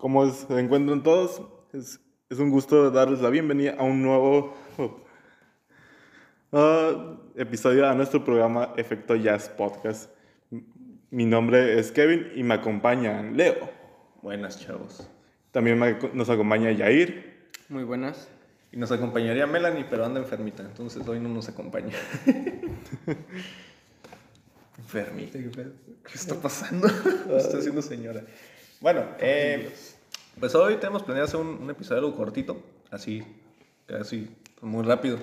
¿Cómo se encuentran todos? Es, es un gusto darles la bienvenida a un nuevo uh, episodio a nuestro programa Efecto Jazz Podcast. Mi nombre es Kevin y me acompaña Leo. Buenas, chavos. También me- nos acompaña Yair. Muy buenas. Y nos acompañaría Melanie, pero anda enfermita, entonces hoy no nos acompaña. enfermita, ¿qué, está pasando? ¿Qué está haciendo señora? Bueno, eh, pues hoy tenemos planeado hacer un, un episodio algo cortito, así, casi muy rápido.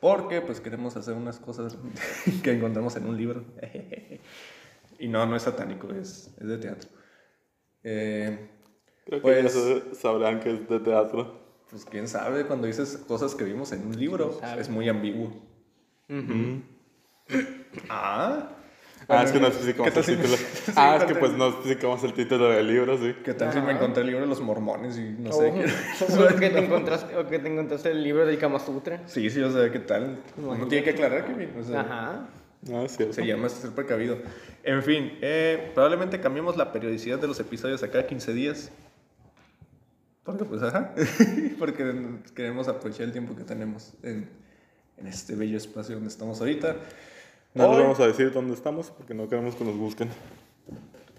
Porque pues queremos hacer unas cosas que encontramos en un libro. y no, no es satánico, es, es de teatro. Eh, Creo que Pues- ya se- sabrán que es de teatro. Pues quién sabe, cuando dices cosas que vimos en un libro, es muy ambiguo. Ah, Ah, es que no ¿Qué especificamos tal el si- título. sí, ah, es que pues no especificamos el título del libro, sí. ¿qué tal si me encontré el libro de los mormones y no sé o, qué? o que te encontraste, o que te encontraste el libro del Kama Sutra. Sí, sí, o sea, ¿qué tal? Imagínate. tiene que aclarar que bien. O sea, Ajá. Ah, es cierto. Se llama ser precavido. En fin, eh, probablemente cambiemos la periodicidad de los episodios a cada 15 días. Porque, pues, ajá. Porque queremos aprovechar el tiempo que tenemos en, en este bello espacio donde estamos ahorita. No les Hoy- vamos a decir dónde estamos porque no queremos que nos busquen.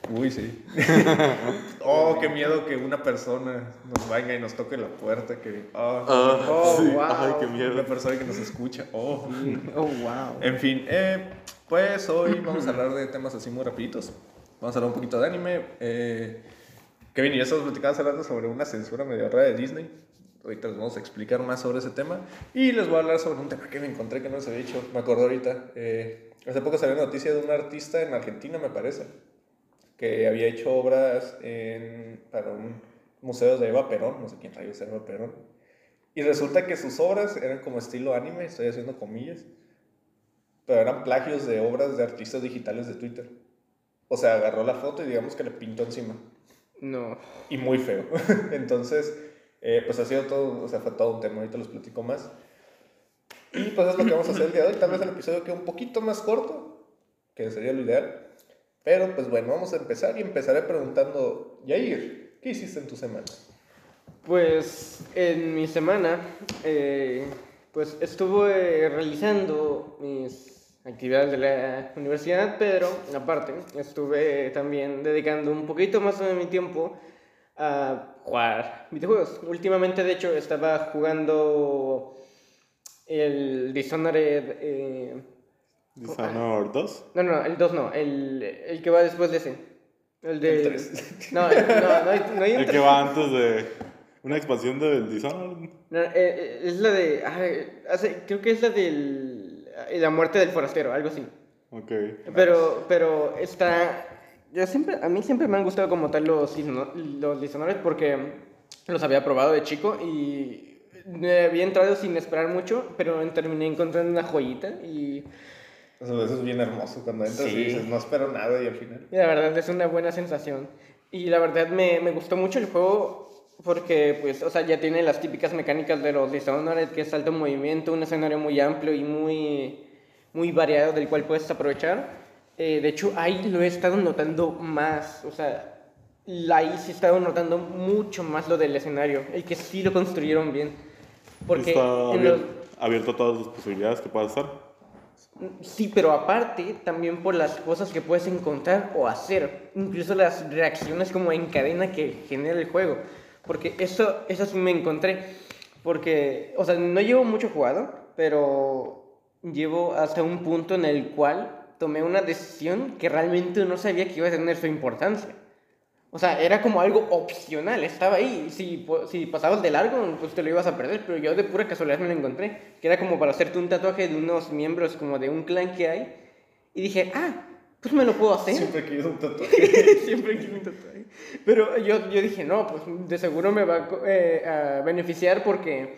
Uy, sí. oh, qué miedo que una persona nos venga y nos toque la puerta. Que, oh, Oh, sí. wow. Ay, qué una miedo. persona que nos escucha. Oh. Oh, wow. En fin, eh, pues hoy vamos a hablar de temas así muy rapiditos. Vamos a hablar un poquito de anime. Eh, Kevin y yo estamos platicando hablando sobre una censura medio rara de Disney. Ahorita les vamos a explicar más sobre ese tema. Y les voy a hablar sobre un tema que me encontré que no les había dicho. Me acuerdo ahorita. Eh, hace poco salió noticia de un artista en Argentina, me parece, que había hecho obras en- para un museo de Eva Perón. No sé quién rayos es Eva Perón. Y resulta que sus obras eran como estilo anime, estoy haciendo comillas pero eran plagios de obras de artistas digitales de Twitter. O sea, agarró la foto y digamos que le pintó encima. No. Y muy feo. Entonces, eh, pues ha sido todo, o sea, fue todo un tema, ahorita los platico más. Y pues es lo que vamos a hacer el día de hoy. Tal vez el episodio quede un poquito más corto, que sería lo ideal. Pero pues bueno, vamos a empezar y empezaré preguntando, Yair, ¿qué hiciste en tu semana? Pues en mi semana, eh, pues estuve realizando mis actividades de la universidad, pero aparte estuve también dedicando un poquito más de mi tiempo a jugar videojuegos. Últimamente, de hecho, estaba jugando el Dishonored... eh, Dishonored 2. no, no, el 2 no, el, el que va después de ese. El de... El tres. No, el- no, no hay, no hay un El que va antes de una expansión del Dishonored. No, eh, eh, es la de. hace- creo que es la del. eh, La muerte del forastero, algo así. Ok. Pero, pero está. Yo siempre, a mí siempre me han gustado como tal los, los Dishonored porque los había probado de chico y había entrado sin esperar mucho, pero terminé encontrando una joyita y, Eso, eso es bien hermoso cuando entras Sí. y dices, no espero nada y al final. y la verdad es una buena sensación. Y la verdad me, me gustó mucho el juego porque, pues, o sea, ya tiene las típicas mecánicas de los Dishonored, que es alto movimiento, un escenario muy amplio y muy, muy variado del cual puedes aprovechar. Eh, de hecho, ahí lo he estado notando más, o sea, ahí sí he estado notando mucho más lo del escenario, el que sí lo construyeron bien. Porque Está los- abierto a todas las posibilidades que pueda estar. Sí, pero aparte, también por las cosas que puedes encontrar o hacer, incluso las reacciones como en cadena que genera el juego. Porque eso, eso sí me encontré. Porque, o sea, no llevo mucho jugado, pero llevo hasta un punto en el cual tomé una decisión que realmente no sabía que iba a tener su importancia. O sea, era como algo opcional, estaba ahí. Si, si pasabas de largo, pues te lo ibas a perder. Pero yo de pura casualidad me lo encontré. Que era como para hacerte un tatuaje de unos miembros como de un clan que hay. Y dije, ah, pues me lo puedo hacer. Siempre he querido un tatuaje. Siempre quiero un tatuaje. Pero yo, yo dije, no, pues de seguro me va a, eh, a beneficiar porque,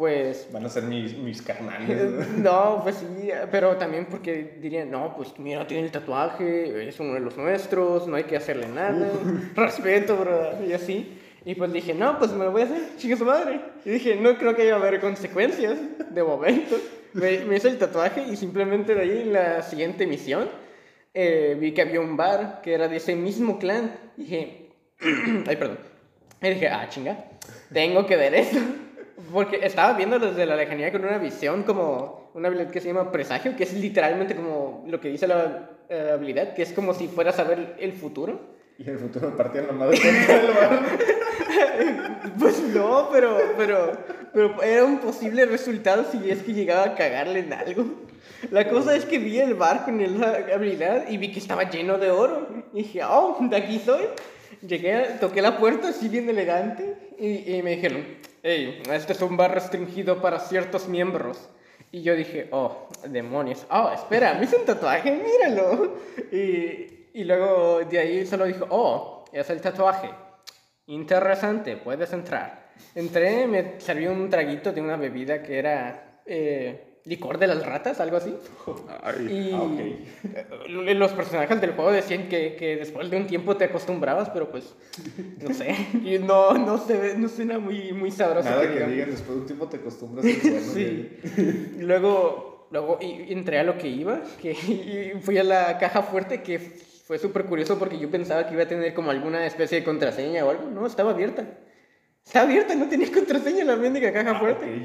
pues, Van a ser mis, mis carnales. no, pues sí, pero también porque dirían, no, pues mira, tiene el tatuaje, es uno de los nuestros, no hay que hacerle nada, respeto, bro, y así. Y pues dije, no, pues me lo voy a hacer, chica su madre. Y dije, no creo que haya haber consecuencias, de momento. Me, me hice el tatuaje y simplemente de ahí en la siguiente misión eh, vi que había un bar que era de ese mismo clan. Y dije, ay, perdón. Y dije, ah, chinga, tengo que ver esto. Porque estaba viendo desde la lejanía con una visión como una habilidad que se llama presagio, que es literalmente como lo que dice la eh, habilidad, que es como si fueras a ver el futuro. Y el futuro me partían la madre. Pues no, pero, pero, pero era un posible resultado si es que llegaba a cagarle en algo. La cosa es que vi el bar con esa habilidad y vi que estaba lleno de oro. Y dije, oh, de aquí soy. Llegué, toqué la puerta así bien elegante y, me dijeron, hey, este es un bar restringido para ciertos miembros. Y yo dije, oh, demonios. Oh, espera, me hice un tatuaje, míralo. Y, y luego de ahí solo dijo, oh, es el tatuaje. Interesante, puedes entrar. Entré, me sirvió un traguito de una bebida que era eh, licor de las ratas, algo así. Ay, Y ah, ok. eh, los personajes del juego decían que, que después de un tiempo te acostumbrabas, pero pues, no sé. Y no, no, se ve, no suena muy, muy sabroso. Nada que digamos. digan, después de un tiempo te acostumbras. Sí. Y luego, luego y- entré a lo que iba, que y fui a la caja fuerte, que fue súper curioso porque yo pensaba que iba a tener como alguna especie de contraseña o algo. No, estaba abierta. Estaba abierta, no tenía contraseña la mendiga caja fuerte.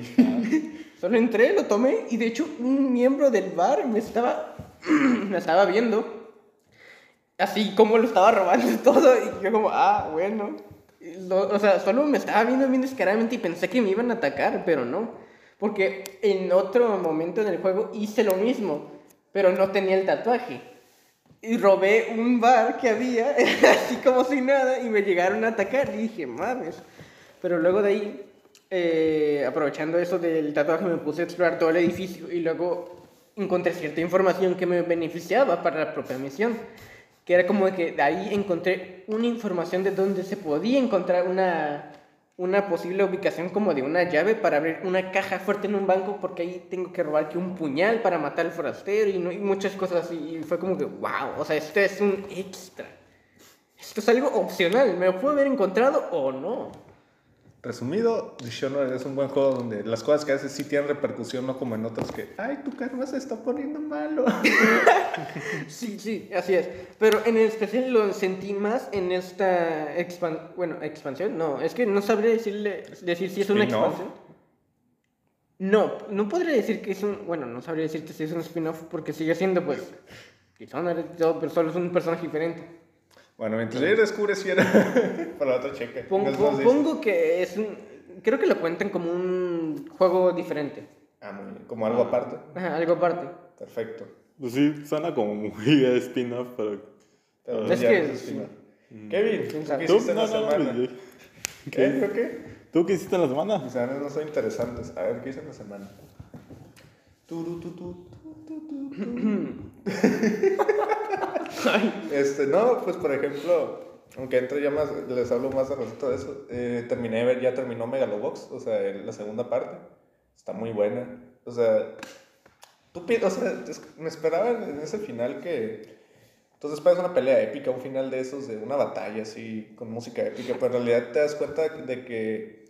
Solo entré, lo tomé y de hecho un miembro del bar me estaba, me estaba viendo. Así como lo estaba robando todo y yo como, ah, bueno. Lo- o sea, solo me estaba viendo bien descaradamente y pensé que me iban a atacar, pero no. Porque en otro momento en el juego hice lo mismo, pero no tenía el tatuaje. Y robé un bar que había, así como sin nada, y me llegaron a atacar. Y dije, mames. Pero luego de ahí, eh, aprovechando eso del tatuaje, me puse a explorar todo el edificio y luego encontré cierta información que me beneficiaba para la propia misión. Que era como que de ahí encontré una información de donde se podía encontrar una, una posible ubicación como de una llave para abrir una caja fuerte en un banco porque ahí tengo que robar que un puñal para matar al forastero y, no- y muchas cosas así. Y fue como que, wow, o sea, esto es un extra. Esto es algo opcional, me lo puedo haber encontrado o no. Resumido, Dishonored es un buen juego donde las cosas que haces sí tienen repercusión, no como en otros que, ay, tu karma se está poniendo malo. Sí, sí, así es. Pero en especial lo sentí más en esta expan bueno, expansión. No, es que no sabría decirle, decir si es una expansión. No, no podría decir que es un... Bueno, no sabría decirte si es un spin-off porque sigue siendo pues... Dishonored pero solo es un personaje diferente. Bueno, mientras yo descubre si era para la otra checa. No pongo que es un... Creo que lo cuentan como un juego diferente. Ah, muy bien. Como algo aparte. Ajá, algo aparte. Perfecto. Pues sí, suena como muy de spin-off, pero... Pero Es que- no es final. Kevin, ¿tú ¿Quién qué? ¿Tú? hiciste en No, la no, semana? ¿Qué? ¿Yo qué? ¿Tú qué hiciste en la semana? Mis semanas no son interesantes. A ver, ¿qué hice en la semana? Tu, tu, tu. Este, no, pues por ejemplo, aunque entre ya más, les hablo más de ratito de eso. eh, terminé ver, ya terminó Megalobox, o sea, la segunda parte. Está muy buena. O sea, tú o sea, me esperaba en en ese final que. Entonces esperas una pelea épica, un final de esos, de una batalla así, con música épica, pero en realidad te das cuenta de que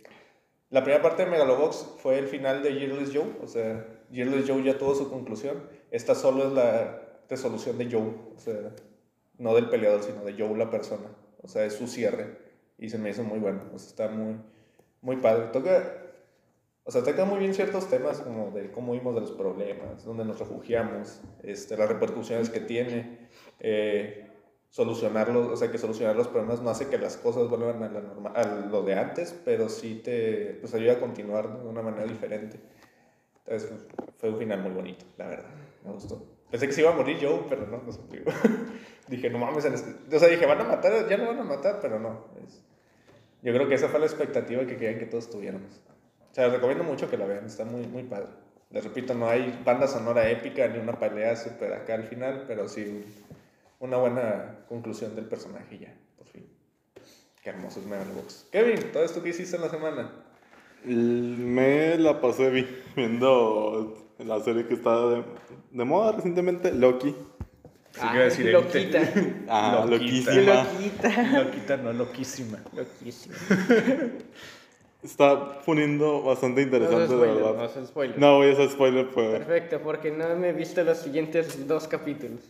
la primera parte de Megalobox fue el final de Yearless Joe, o sea, Yearless Joe ya tuvo su conclusión. Esta solo es la resolución de Joe, o sea, no del peleador, sino de Joe la persona. O sea, es su cierre. Y se me hizo muy bueno, o sea, está muy, muy padre. Toca, o sea, toca muy bien ciertos temas como de cómo vimos de los problemas, dónde nos refugiamos, este, las repercusiones que tiene, eh, solucionarlos, o sea, que solucionar los problemas no hace que las cosas vuelvan a, la norma- a lo de antes, pero sí te pues, ayuda a continuar de una manera diferente. Entonces, fue un final muy bonito, la verdad, me gustó. Pensé que se iba a morir Joe, pero no, no murió. dije, no mames, este- o sea, dije, van a matar, ya no van a matar, pero no. es- Yo creo que esa fue la expectativa que querían que todos tuviéramos. O sea, les recomiendo mucho que la vean, está muy, muy padre. Les repito, no hay banda sonora épica ni una pelea súper acá al final, pero sí una buena conclusión del personaje ya, por fin. Qué hermoso es Megalobox. Kevin, ¿todo esto qué hiciste en la semana? Me la pasé vi- viendo la serie que está de, de moda recientemente, Loki. Sí, iba a decir loquita. Ah, Loquita. loquísima. loquita. Loquita, no, loquísima. Loquísima. Está poniendo bastante No interesante, es de spoiler, no verdad. es spoiler. No voy a hacer spoiler, pues. Perfecto, porque no me he visto los siguientes dos capítulos.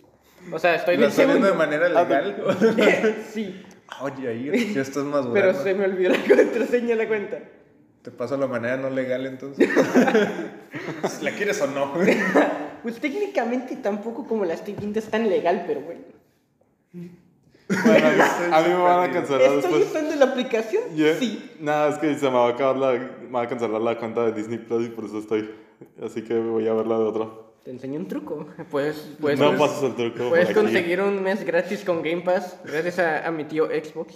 O sea, estoy ¿Lo del estás viendo de manera legal? sí, Oye, ahí ya estás más Pero bueno. se me olvidó la contraseña de la cuenta. Te paso la manera no legal entonces. ¿La quieres o no? Pues técnicamente tampoco como la estoy viendo es tan legal, pero bueno. Bueno, a mí me van a cancelar ¿Estoy después. usando la aplicación? Yeah. Sí. Nada, es que se me va a acabar la. Me va a cancelar la cuenta de Disney Plus y por eso estoy. Así que voy a ver la de otra. Te enseño un truco. Puedes, puedes, no pasas el truco. puedes conseguir un mes gratis con Game Pass gracias a, a mi tío Xbox.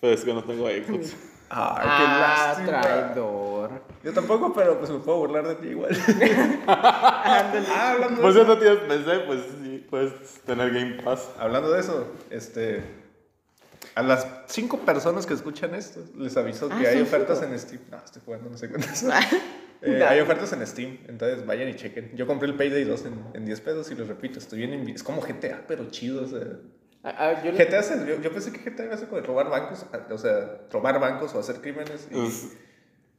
Pero es que no tengo Xbox. Ah, Ah, qué lástima. traidor. Yo tampoco, pero pues me puedo burlar de ti igual. Ándale. Ah, hablando de Pues eso. ya no tienes PC, pues sí, puedes tener Game Pass. Hablando de eso, este. A las cinco personas que escuchan esto, les aviso que Ah, hay son ofertas en Steam. No, estoy jugando, no sé cuántas. Eh, hay ofertas en Steam, entonces vayan y chequen. Yo compré el Payday 2 en, en 10 pesos y les repito, estoy bien. Es como GTA, pero chido. O sea, Ah, ah, yo le- GTA es el- yo, yo pensé que GTA iba a ser como de robar bancos, o sea, robar bancos o hacer crímenes. Y,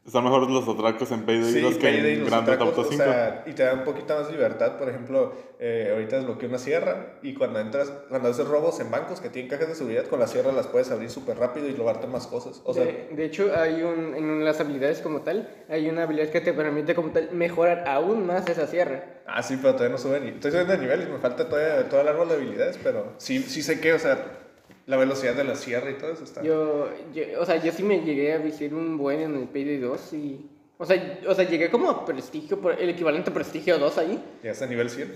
están mejores los atracos en Payday Sí, 2 que Payday, en Grand Theft Auto o 5. sea, y te da un poquito más libertad. Por ejemplo, eh, ahorita desbloqueé una sierra y cuando entras, cuando haces robos en bancos que tienen cajas de seguridad, con la sierra las puedes abrir súper rápido y robarte más cosas. O sea, de, de hecho, hay un, en las habilidades como tal, hay una habilidad que te permite como tal mejorar aún más esa sierra. ah, sí, pero todavía no sube ni. Estoy subiendo de nivel y me falta todavía todo el árbol de habilidades, pero sí, sí sé que, o sea, la velocidad de la sierra y todo eso está. Yo, yo, o sea, yo sí me llegué a viciar un buen en el Payday 2 y... O sea, o sea, llegué como a prestigio, el equivalente a prestigio 2 ahí. ¿Llegaste a nivel 100?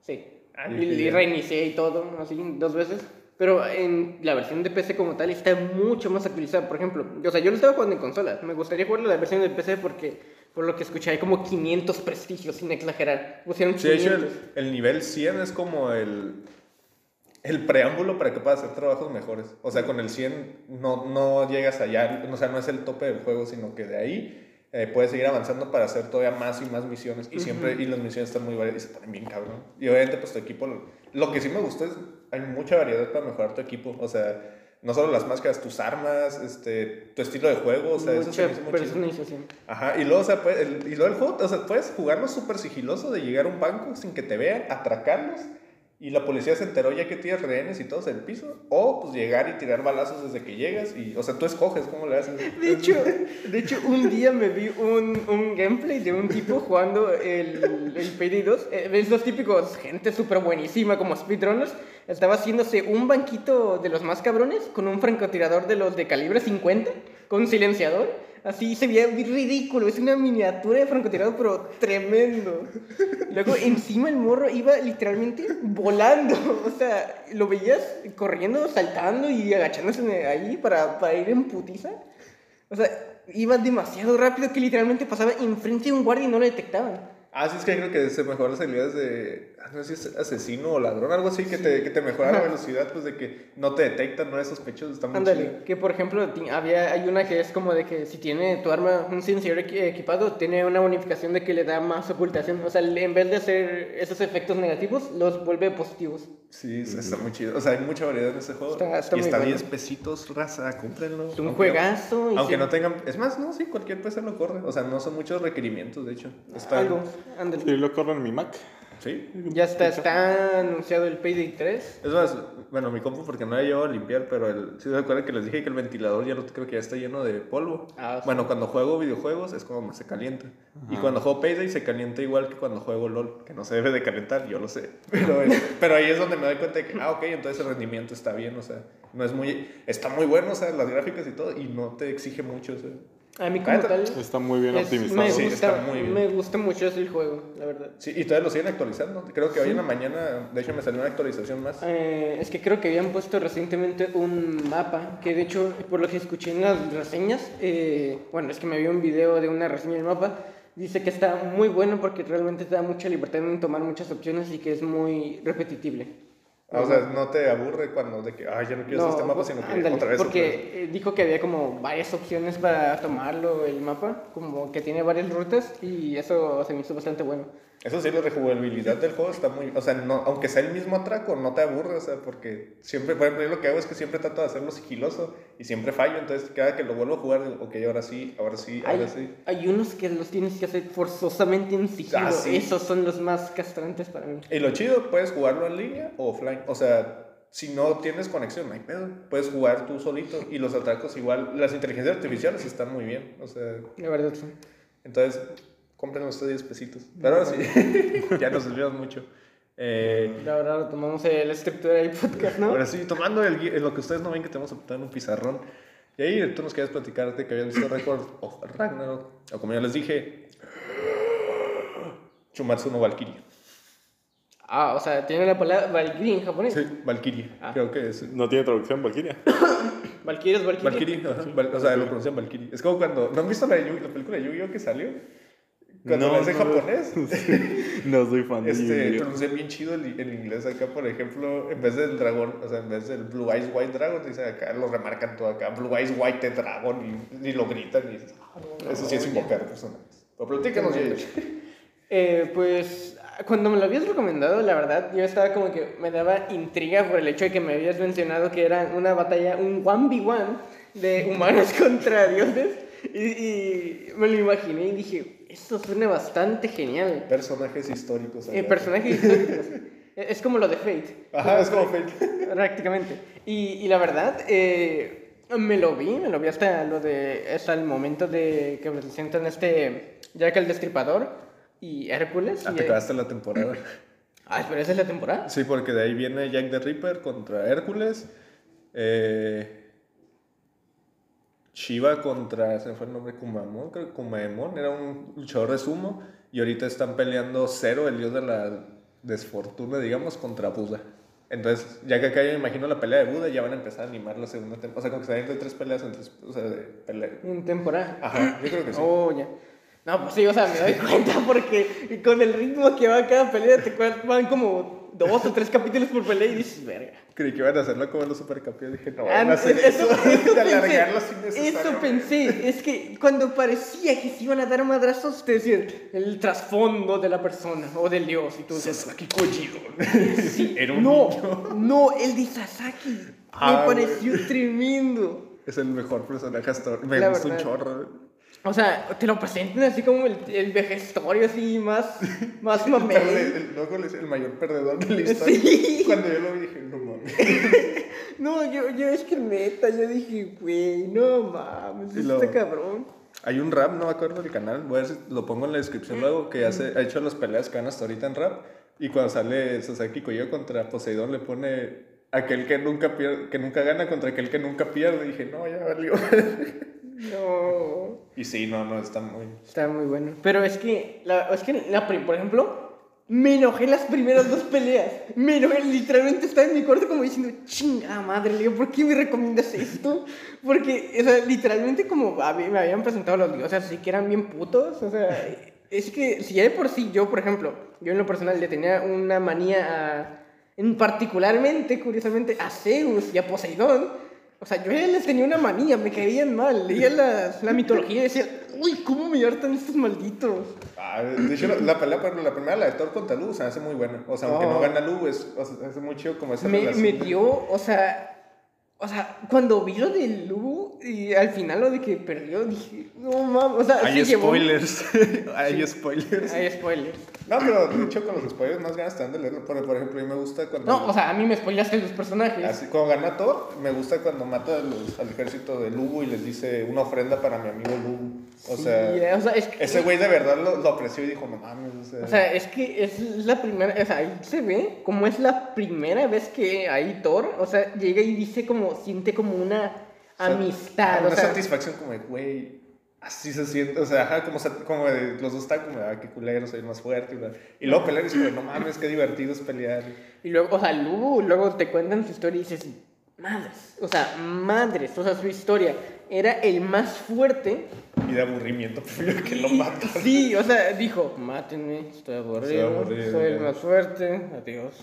Sí. Ah, y, y reinicié y todo, así, dos veces. Pero en la versión de PC como tal está mucho más actualizada. Por ejemplo, o sea, yo lo estaba jugando en consola. Me gustaría jugar la versión de PC porque, por lo que escuché, hay como 500 prestigios, sin exagerar. Pusieron Sí, de hecho, 500. el, el nivel 100 es como el, el preámbulo para que puedas hacer trabajos mejores. O sea, con el 100 no, no llegas allá, o sea, no es el tope del juego, sino que de ahí eh, puedes seguir avanzando para hacer todavía más y más misiones. Y siempre, y las misiones están muy variadas y se ponen bien cabrón. Y obviamente, pues tu equipo, lo que sí me gustó es, hay mucha variedad para mejorar tu equipo. O sea, no solo las máscaras, tus armas, este, tu estilo de juego, o sea, eso se Mucha me hizo muy chido. personalización. Ajá, y luego, o sea, pues, el, y luego el juego, o sea, puedes jugarlo súper sigiloso de llegar a un banco sin que te vean, atracarlos, y la policía se enteró ya que tienes rehenes y todos en el piso, o pues llegar y tirar balazos desde que llegas, y, o sea, tú escoges cómo le haces. De hecho, de hecho, un día me vi un, un gameplay de un tipo jugando el, el Payday 2. Eh, ¿Ves los típicos? Gente súper buenísima como speedrunners. Estaba haciéndose un banquito de los más cabrones con un francotirador de los de calibre 50, con un silenciador. Así se veía ridículo. Es una miniatura de francotirador, pero tremendo. Luego encima el morro iba literalmente volando. O sea, lo veías corriendo, saltando y agachándose ahí para, para ir en putiza. O sea, iba demasiado rápido que literalmente pasaba enfrente de un guardia y no lo detectaban. Ah, sí, es que creo que se mejoran las habilidades de, no sé si es asesino o ladrón, algo así, que te, que te mejora la velocidad, pues de que no te detectan, no eres sospechoso, está muy chido. Ándale, que por ejemplo, había, hay una que es como de que si tiene tu arma, un equi- equipado, tiene una bonificación de que le da más ocultación. O sea, en vez de hacer esos efectos negativos, los vuelve positivos. Sí, está muy chido. O sea, hay mucha variedad en ese juego. Está- está y muy está bueno. 10 pesitos, raza, cómprenlo. Es un Aunque- juegazo. y Aunque sí, no tengan. Es más, no, sí, cualquier PC lo corre. O sea, no son muchos requerimientos, de hecho. Está, Algo, ándale. Sí, lo corro en mi Mac. Sí. Ya está, está anunciado el Payday 3. Es más, bueno, mi compu porque no la llevo a limpiar, pero el, si se acuerdan que les dije que el ventilador ya lo, creo que ya está lleno de polvo. Ah, sí. Bueno, cuando juego videojuegos es como se calienta. Y cuando juego Payday se calienta igual que cuando juego LOL, que no se debe de calentar, yo lo sé. Pero, es- pero ahí es donde me doy cuenta de que, ah, ok, entonces el rendimiento está bien, o sea, no es muy... Está muy bueno, o sea, las gráficas y todo, y no te exige mucho, o sea. A mí como tal, Está muy bien es- optimizado. me, Sí, gusta, está muy bien. me gusta mucho ese juego, la verdad. Sí, y todavía lo siguen actualizando. Creo que hoy en la mañana, de hecho, me salió una actualización más. Eh, es que creo que habían puesto recientemente un mapa, que de hecho, por lo que escuché en las reseñas, eh, bueno, es que me vi un video de una reseña del mapa, dice que está muy bueno porque realmente te da mucha libertad en tomar muchas opciones y que es muy repetitible. Ah, o sea, no te aburre cuando de que, ay, ya no quiero hacer este mapa, sino que ándale, otra vez. porque otra vez. eh, dijo que había como varias opciones para tomarlo el mapa, como que tiene varias rutas y eso se me hizo bastante bueno. Eso sí, la rejugabilidad del juego está muy. O sea, no, aunque sea el mismo atraco, no te aburre, o sea, porque siempre, por ejemplo, yo lo que hago es que siempre trato de hacerlo sigiloso y siempre fallo. Entonces, cada que lo vuelvo a jugar, digo, ok, ahora sí, ahora sí, ahora Hay, sí. hay unos que los tienes que hacer forzosamente en sigilo. Ah, sí. Esos son los más castrantes para mí. Y lo chido, puedes jugarlo en línea o offline. O sea, si no tienes conexión, no hay pedo. Puedes jugar tú solito y los atracos igual. Las inteligencias artificiales están muy bien. O sea, La verdad, sí. entonces, compren ustedes 10 pesitos. Pero ahora sí, ya nos desviamos mucho. Eh, La verdad, tomamos el estructura del podcast, ¿no? ahora sí, tomando el, lo que ustedes no ven que tenemos apuntado en un pizarrón. Y ahí tú nos querías platicar de que habías visto Record of Ragnarok. O como ya les dije, Chumatsu no Valkyrie. Ah, o sea, tiene la palabra Valkyrie en japonés. Sí, Valkyrie. Ah. Creo que es. No tiene traducción, Valkyria. Valkyrie es Valkyrie. Valkyrie, o sea, lo pronuncian Valkyrie. Es como cuando. ¿No han visto la, de Yu- la película de Yu-Gi-Oh que salió? Cuando No, hace en japonés. No soy fan de Este, Yu-Gi-Oh. pronuncian bien chido el, el inglés acá, por ejemplo, en vez del dragón, o sea, en vez del Blue Eyes White Dragon, dice acá, lo remarcan todo acá, Blue Eyes White Dragon, y, y lo gritan, y dices, "Ah, no, eso sí es invocar personajes. Pero platícanos. Eh, pues cuando me lo habías recomendado, la verdad, yo estaba como que me daba intriga por el hecho de que me habías mencionado que era una batalla, un 1v1 de humanos contra dioses. Y, y me lo imaginé y dije, esto suena bastante genial. Personajes históricos. Eh, personajes históricos. Eh, Es como lo de Fate. Ajá, es como Fate. Prácticamente. Y, y la verdad, eh, me lo vi, me lo vi hasta lo de. hasta el momento de que presentan este. Jack el Destripador y Hércules. Ah, y- te acabaste la temporada. Ah, pero esa es la temporada. Sí, porque de ahí viene Jack the Ripper contra Hércules. Eh, Shiva contra, se me fue el nombre, Kumamon, creo que Kumaemon, era un luchador de sumo. Y ahorita están peleando Cero, el dios de la desfortuna, digamos, contra Buda. Entonces, ya que acá yo me imagino la pelea de Buda, ya van a empezar a animar la segunda temporada. O sea, como que se entre tres peleas, en tres, o sea, de pelea. En temporada. Ajá, yo creo que sí. Oh, ya. No, pues sí, o sea, me doy cuenta porque con el ritmo que va cada pelea, te van como dos o tres capítulos por pelea y dices, verga. Creí que iban a hacerlo como los supercampeones. Dije, no, Ah, van a hacer eso, eso de alargarlo sin eso pensé, es que cuando parecía que se iban a dar madrazos, te decían el trasfondo de la persona o del dios y tú Sasaki Kojiro. sí, Era un no, niño. no, el de Sasaki, Ah, me pareció tremendo. Es el mejor personaje hasta ahora. Me La gusta un chorro. O sea, te lo presentan así como el, el vejestorio, así más, más El, mamey. el, le dice el mayor perdedor de la historia. Sí. Cuando yo lo vi dije, no mames. No, yo, yo es que neta, yo dije, güey, no mames, lo- cabrón. Hay un rap, no me acuerdo del canal, voy a ver lo pongo en la descripción luego, que hace, ha hecho las peleas que van hasta ahorita en rap. Y cuando sale Sasaki Kojiro contra Poseidón, le pone aquel que nunca, pierde, que nunca gana contra aquel que nunca pierde. Y dije, no, ya valió. No. y sí, no, no, está muy... Está muy bueno. Pero es que, la, es que la, por ejemplo, me enojé las primeras dos peleas. Me enojé, literalmente estaba en mi cuarto como diciendo, chinga madre, Leo, ¿por qué me recomiendas esto? Porque, o sea, literalmente como me habían presentado los dioses así que eran bien putos, o sea, es que si ya de por sí, yo, por ejemplo, yo en lo personal le tenía una manía a, en particularmente, curiosamente, a Zeus y a Poseidón. O sea, yo les tenía una manía, me caían mal. Leía las- la mitología y decía, uy, ¿cómo me hartan estos malditos? Ah, de hecho, la, la pelea, ejemplo, la primera, la de Thor contra Lu, se me hace muy buena. O sea, aunque Oh. no gana Lu, es, o sea, se hace muy chido como esa Me, relación. me dio, o sea, o sea, cuando vi lo de Lu y al final lo de que perdió, dije, no mames, o sea, Hay se llevó- spoilers. Hay spoilers. Hay spoilers. No, pero de hecho con los spoilers más ganas te dan de leerlo. Por, por ejemplo, a mí me gusta cuando... No, o sea, a mí me spoilaste los personajes. Así, cuando gana Thor, me gusta cuando mata a los- al ejército de Lubu y les dice una ofrenda para mi amigo Lubu. O Sí, sea, eh, o sea, es que, ese güey de verdad lo, lo apreció y dijo, no mames. O sea, O sea, es que es la primera, o sea, ahí se ve como es la primera vez que ahí Thor, o sea, llega y dice como, siente como una amistad, Una o sea, satisfacción como de, güey, así se siente. O sea, ajá, como, como de, los dos están como, ah, qué culero, soy más fuerte. Y, luego pelear y dice, güey, no mames, qué divertido es pelear. y luego, o sea, luego, luego te cuentan su historia y dices, madres, o sea, madres, o sea, su historia era el más fuerte. Y de aburrimiento, prefiero que lo maten. Sí, o sea, dijo, mátenme, estoy aburrido, aburrido, soy el ya". más fuerte, adiós.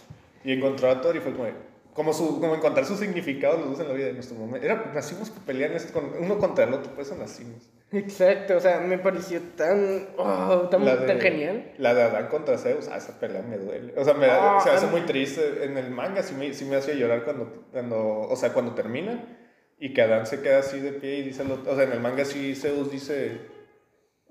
Y encontró a Thor y fue como, como, su, como encontrar su significado los dos en la vida de nuestro momento. Era, nacimos este- con, uno contra el otro, por eso nacimos. Exacto, o sea, me pareció tan, oh, tan, de- tan genial. La de Adán contra Zeus, ah, esa pelea me duele. O sea, me, da- Ah, se hace muy triste. En el manga sí me, sí me hacía llorar cuando, cuando, o sea, cuando termina y que Adán se queda así de pie y dice, otro- o sea, en el manga sí Zeus dice,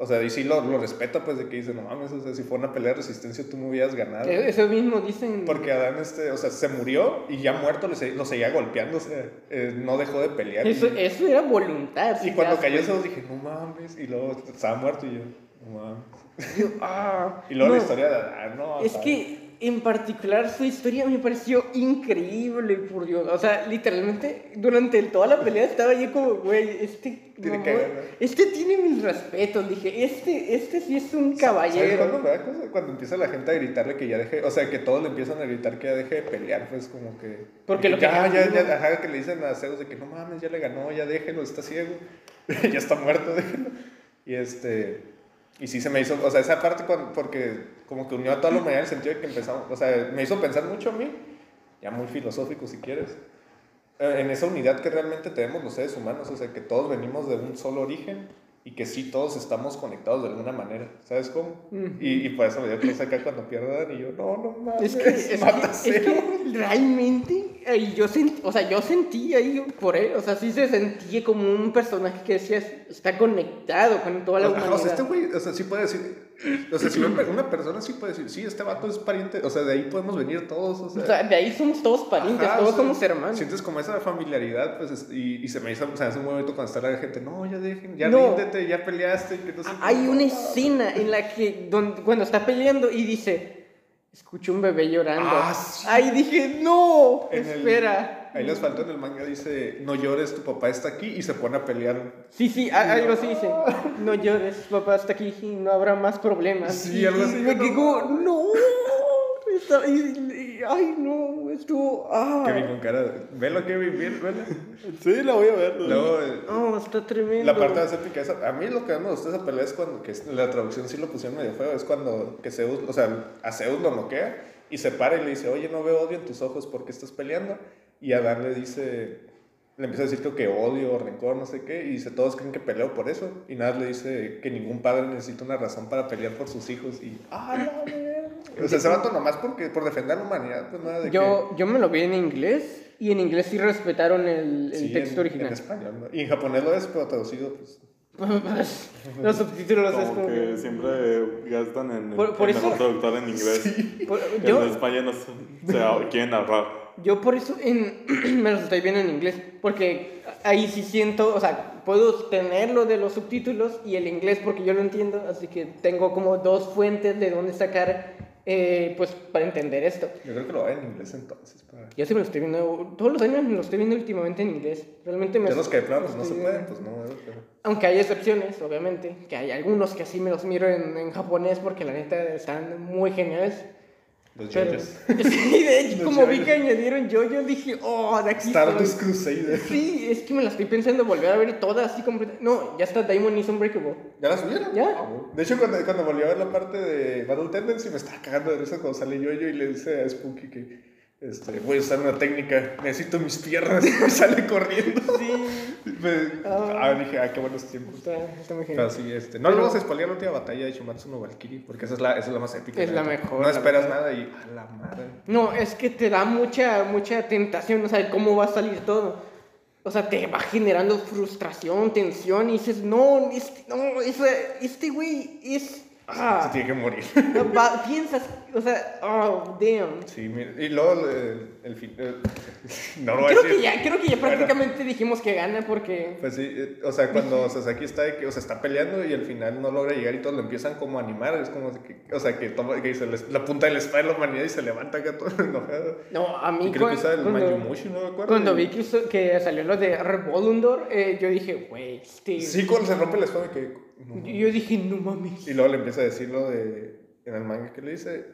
O sea, y sí lo, lo respeto, pues, de que dice, no mames, o sea, si fue una pelea de resistencia tú me hubieras ganado. Eso mismo dicen. Porque Adán, este, o sea, se murió y ya muerto lo, se- lo seguía golpeando, o sea, eh, no dejó de pelear. Eso, y, eso era voluntad. y si cuando te das cayó eso dije, no mames, y luego estaba muerto y yo, no mames. Yo, ah, Y luego la no. historia de Adán, no. Es que en particular su historia me pareció increíble, por Dios. O sea, literalmente durante toda la pelea estaba yo como, güey, este, Tiene ganar. este tiene mis respetos. Dije, este, este sí es un ¿Sabes caballero. me da cosa? Cuando empieza la gente a gritarle que ya deje, o sea, que todos le empiezan a gritar que ya deje de pelear, pues como que... Porque lo que ya, ya, ya, ajá, que le dicen a Zeus de que no mames, ya le ganó, ya déjelo, está ciego, ya está muerto, déjelo. Y este... Y sí se me hizo, o sea, esa parte cuando- porque como que unió a toda la humanidad en el sentido de que empezamos, o sea, me hizo pensar mucho a mí, ya muy filosófico si quieres, eh, en esa unidad que realmente tenemos los seres humanos, o sea, que todos venimos de un solo origen y que sí todos estamos conectados de alguna manera, ¿sabes cómo? Y, y por eso me dio cosa acá cuando pierdan y yo, no, no mames, Es que, es, que, mata a es Zeus". que realmente, eh, yo sent, o sea, yo sentí ahí por él, o sea, sí se sentía como un personaje que decías, está conectado con toda la O sea, humanidad. o sea, este güey, o sea, sí puede decir, o sea, si una, persona sí puede decir, sí, este vato es pariente, o sea, de ahí podemos venir todos, o sea. O sea, de ahí somos todos parientes, Ajá, todos o sea, somos hermanos. Sientes como esa familiaridad, pues, es- y, y se me hizo, o sea, es un momento cuando está la gente, no, ya dejen, ya No. ríndete, ya peleaste, que no sé qué". Hay una escena en la que donde, cuando está peleando y dice, escucho un bebé llorando. Ah, sí. Ahí dije, no, En el- espera. Ahí les faltó en el manga, dice, no llores, tu papá está aquí, y se pone a pelear. Sí, sí, a- algo así dice. No llores, papá está aquí y no habrá más problemas. Sí, Y- algo y así, Me no. quedé como, no. Está- y- y- ay, no, estuvo. Ah. Kevin con cara de, velo, Kevin, bien, velo. Sí, la voy a ver. Luego, eh, No, está tremendo. La parte más épica esa, a mí lo que más me gustó esa pelea es cuando, que es- la traducción sí lo pusieron medio feo, es cuando que Zeus, o sea, a Zeus lo noquea y se para y le dice, oye, no veo odio en tus ojos porque estás peleando. Y Adán le dice, le empieza a decir creo que odio rencor, no sé qué, y dice, todos creen que peleo por eso. Y nada, le dice que ningún padre necesita una razón para pelear por sus hijos. Y, ah, verga. O sea, ese vato nomás porque, por defender a la humanidad, pues nada de Yo, yo me lo vi en inglés y en inglés sí respetaron el, que... el sí, texto en- original. En español, ¿no? Y en japonés lo es, pero traducido, pues... Los subtítulos es Como como que que- siempre gastan en el, Por- por el eso- mejor traductor en inglés. Por- Que yo, en España no se, se quieren ahorrar. Yo por eso en, me los estoy viendo en inglés, porque ahí sí siento, o sea, puedo tener lo de los subtítulos y el inglés porque yo lo entiendo, así que tengo como dos fuentes de dónde sacar, eh, pues, para entender esto. Yo creo que lo va en inglés entonces. Para... Yo sí me lo estoy viendo, todos los años me lo estoy viendo últimamente en inglés. Realmente me Ya los que de plano pues, no se pueden, pues no, ¿verdad? Pero- Aunque hay excepciones, obviamente, que hay algunos que así me los miro en, en japonés porque la neta están muy geniales. Los JoJo's. sí, de hecho, Los como vi que añadieron yo, dije, oh, de aquí Stardust soy". Crusader. Sí, es que me la estoy pensando volver a ver toda así completa. No, ya está Diamond is Unbreakable. ¿Ya la subieron? Ya. Ah. De hecho, cuando, cuando volví a ver la parte de Battle Tendency, me estaba cagando de risa cuando sale yo y le dice a Spooky que este, voy a usar una técnica, necesito mis piernas y me sale corriendo. Sí, Ah. ah, dije, ah, qué buenos tiempos. está, está muy Pero genial. sí, este, no le vamos a spoilear la última batalla de Shumatsu no Valkyrie, porque esa es la, esa es la más épica. Es la neta. mejor, No la esperas verdad. nada y a la madre. No, es que te da mucha, mucha tentación, no saber cómo va a salir todo. O sea, te va generando frustración, tensión y dices, no, este, no, ese- este güey es... Se Ah, tiene que morir. va- piensas, o sea, oh, damn. Sí, mira, y luego el, el fin. eh, no lo voy a Creo decir. que ya, creo que ya Bueno. prácticamente dijimos que gana porque... Pues sí, eh, o sea, cuando Sasaki está, de que, o sea, está peleando y al final no logra llegar y todos lo empiezan como a animar, es como de que, o sea, que, toma, que dice les- la punta del espada de la humanidad y se levanta acá todo enojado. No, a mí Y creo que cuan- usa el cuando- Mayumushi, ¿no me acuerdo? Cuando vi que, que salió lo de Revolundor, eh, yo dije, güey, este... Sí, cuando se rompe la espada, que... no. Yo yo dije, no mames. Y luego le empieza a decir lo de, en el manga que le dice,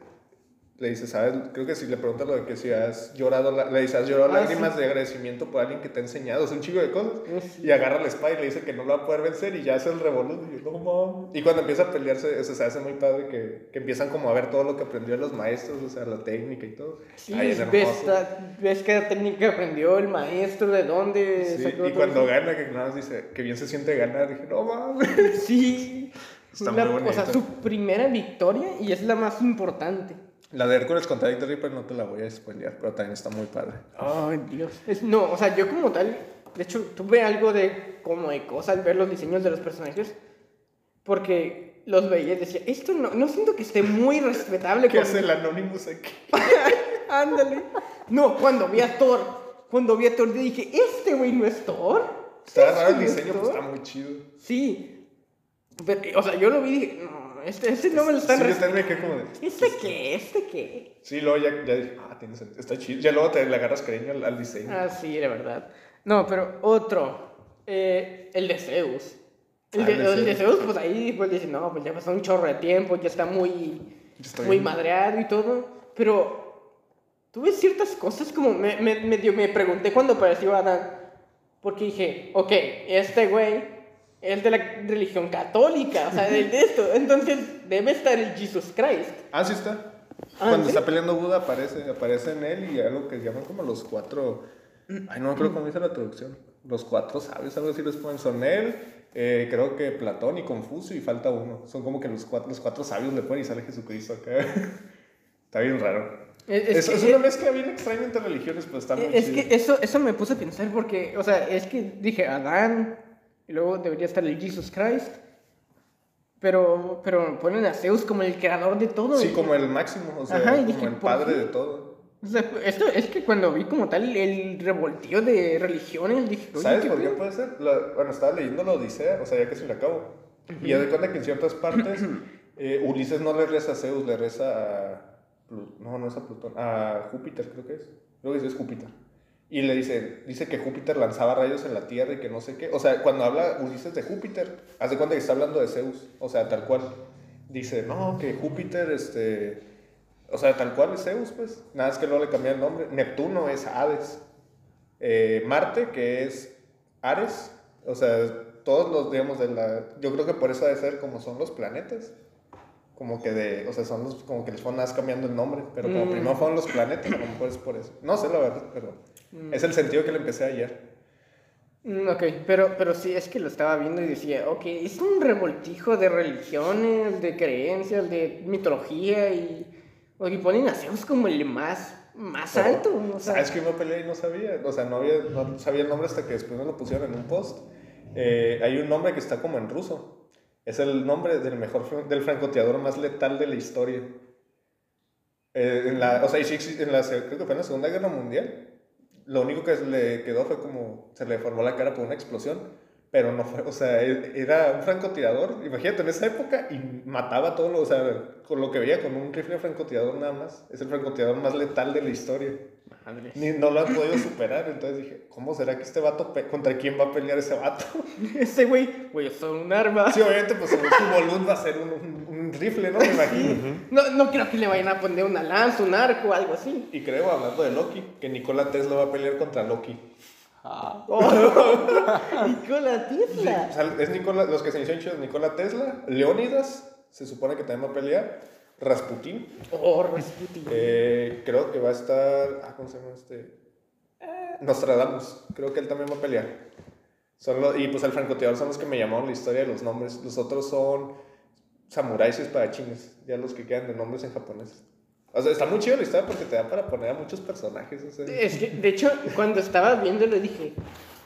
le dice, ¿sabes? Creo que si le pregunta lo de que si has llorado, le dice, has llorado Ah, lágrimas sí. de agradecimiento por alguien que te ha enseñado, sea, un chico de cosas. Sí. Y agarra la espada y le dice que no lo va a poder vencer y ya hace el revoluto. Y yo, no mames. Y cuando empieza a pelearse, se hace muy padre que, que empiezan como a ver todo lo que aprendió los maestros, o sea, la técnica y todo. Sí, Ay, es ves, la- ves cada técnica que aprendió el maestro, de dónde Sí, sacó y cuando eso. gana, que nada más dice, que bien se siente ganar, dije, no mames. Sí. Está La- muy o sea, su primera victoria y es la más importante. La de Hércules contra Victor Reaper no te la voy a spoilear, pero también está muy padre. Ay, Dios. Es- no, o sea, yo como tal, de hecho, tuve algo de como de cosa al ver los diseños de los personajes. Porque los veía y decía, esto no, no siento que esté muy respetable. ¿Qué con- hace el Anonymous aquí? Ándale. No, cuando vi a Thor, cuando vi a Thor, dije, este güey no es Thor. Está ¿Este raro el diseño, pues Thor?". está muy chido. Sí. Pero, o sea, yo lo vi y dije, no, este, este no me lo están Sí, me quedé como de... ¿Este qué? ¿Este qué? Sí, luego ya, ya dije, ah, tiene sentido, está chido. Ya luego te le agarras cariño al, al diseño. Ah, sí, de verdad. No, pero otro. eh, el de Zeus. El, Ah, de, el el de Zeus. Pues ahí pues dicen, no, pues ya pasó un chorro de tiempo, ya está muy, Ya muy bien. madreado y todo. Pero tuve ciertas cosas como me, me, medio me pregunté cuando apareció Adán. Porque dije, ok, este güey es de la religión católica, o sea, de de esto. Entonces debe estar el Jesus Christ. Ah, sí está. Ah, Cuando ¿sí? está peleando Buda aparece, aparece en él y algo que llaman como los cuatro... Ay, no me acuerdo cómo dice la traducción. Los cuatro sabios, algo así les ponen. Son él, eh, creo que Platón y Confucio y falta uno. Son como que los cuatro, los cuatro sabios le ponen y sale Jesucristo acá. está bien raro. Es- Es, es es, una mezcla bien extraña entre religiones, pero está muy Es chido. que eso, eso me puse a pensar porque, o sea, es que dije Adán, y luego debería estar el Jesus Christ, pero, pero ponen a Zeus como el creador de todo. Sí, y- como el máximo, o sea, Ajá, como dije, el ¿por padre qué? de todo. O sea, esto es que cuando vi como tal el revoltío de religiones, dije, oye, ¿Sabes ¿qué por qué puede ser? La- bueno, estaba leyendo la Odisea, o sea, ya casi la acabo. Y ya de cuenta que en ciertas partes eh, Ulises no le reza a Zeus, le reza a. Plu- No, no es a Plutón, a Júpiter, creo que es. Creo que sí es Júpiter. Y le dice, dice que Júpiter lanzaba rayos en la tierra y que no sé qué. O sea, cuando habla Ulises de Júpiter, hace cuenta que está hablando de Zeus, o sea, tal cual. Dice, no, que Júpiter, este. O sea, tal cual es Zeus, pues. Nada es que luego le cambia el nombre. Neptuno es Hades. Eh, Marte, que es Ares, o sea, todos los, digamos, de la... Yo creo que por eso debe ser como son los planetas. Como que de, o sea, son los, como que les fueron más cambiando el nombre, pero como Mm. primero fueron los planetas, a lo mejor es por eso. No sé la verdad, pero es el sentido que le empecé ayer. Mm, ok, pero, pero sí, es que lo estaba viendo y decía, ok, es un revoltijo de religiones, de creencias, de mitología y... O que ponen a Zeus como el más, más alto. O sea, ¿Sabes que me peleé y no sabía? O sea, no, había, no sabía el nombre hasta que después me lo pusieron en un post. Eh, hay un nombre que está como en ruso. Es el nombre del mejor del francotirador más letal de la historia. Eh, en la, o sea, en la, creo que fue en la Segunda Guerra Mundial. Lo único que le quedó fue como se le formó la cara por una explosión. Pero no fue, o sea, e- era un francotirador, imagínate, en esa época y mataba todo lo, o sea, con lo que veía, con un rifle francotirador nada más. Es el francotirador más letal de la historia. madre. Ni, no lo han podido superar, entonces dije, ¿cómo será que este vato, contra quién va a pelear ese vato? Ese güey, güey, son un arma. Sí, obviamente, pues su, volumen va a ser un rifle, ¿no? Me imagino. No, no creo que le vayan a poner una lanza, un arco o algo así. Y creo, hablando de Loki, que Nikola Tesla va a pelear contra Loki. Nikola O Tesla. sea, es Nikola, los que se iniciaron chidos, Nikola Tesla, Leónidas, se supone que también va a pelear, Rasputín, Oh, Rasputin. eh, creo que va a estar, ah, ¿cómo se llama este? Eh, Nostradamus, creo que él también va a pelear. Son los, y pues el francotirador son los que me llamaron la historia de los nombres. Los otros son samuráis y espadachines, ya los que quedan de nombres en japonés. O sea, está muy chido la historia porque te da para poner a muchos personajes. o sea. Es que, de hecho, cuando estaba viéndolo dije,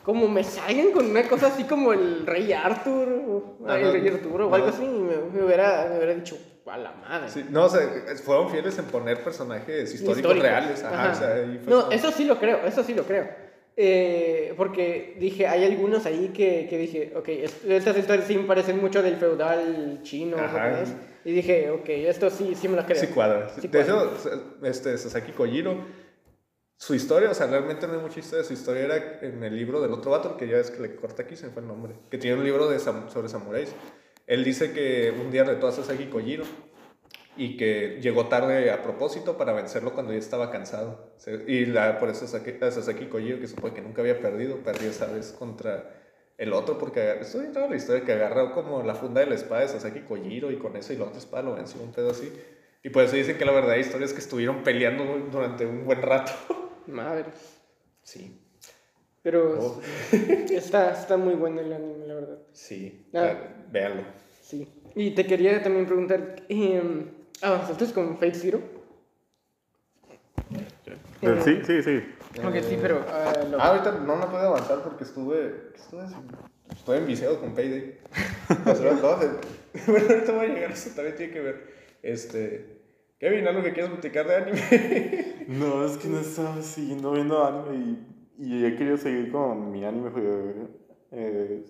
como me salgan con una cosa así como el rey Arthur, o Ajá. el rey Arturo o algo así, me, me hubiera, me hubiera dicho, a la madre. Sí, no, o sea, fueron fieles en poner personajes históricos, Históricos. reales. Ajá, Ajá. o sea, y fue No, eso sí lo creo, eso sí lo creo. Eh, porque dije, hay algunos ahí que, que dije, ok, es- estas historias sí me parecen mucho del feudal chino, japonés. Y dije, ok, esto sí, sí me lo creo. Sí cuadra. Sí de cuadra. hecho, este, Sasaki Kojiro, su historia, o sea, realmente no hay mucha historia. Su historia era en el libro del otro vato, que ya ves que le corta aquí, se me fue el nombre, que tiene un libro de sobre samuráis. Él dice que un día retó a Sasaki Kojiro y que llegó tarde a propósito para vencerlo cuando ya estaba cansado. Y la, por eso Sasaki, Sasaki Kojiro, que supongo que nunca había perdido, perdió esa vez contra el otro, porque estoy raro la historia, que agarró como la funda de la espada de Sasaki Kojiro y con eso y la otra espada lo venció, un pedo así. Y por eso dicen que la verdadera historia es que estuvieron peleando durante un buen rato. Madre. Sí, Pero Oh. está, está muy bueno el anime, la verdad. sí, Ah. véanlo. Sí. Y te quería también preguntar, eh, ¿avanzaste con Fate Zero? Eh, Sí, sí, sí. Ok, sí, pero... ah, lo- Ah, ahorita no me puedo avanzar porque estuve, ¿qué estuve haciendo? Estoy enviciado con Payday. O sea, no, bueno, ahorita voy a llegar a eso, también tiene que ver. Este. Kevin, ¿algo que quieras platicar de anime? No, es que no estaba siguiendo viendo anime y, y he querido seguir con mi anime eh,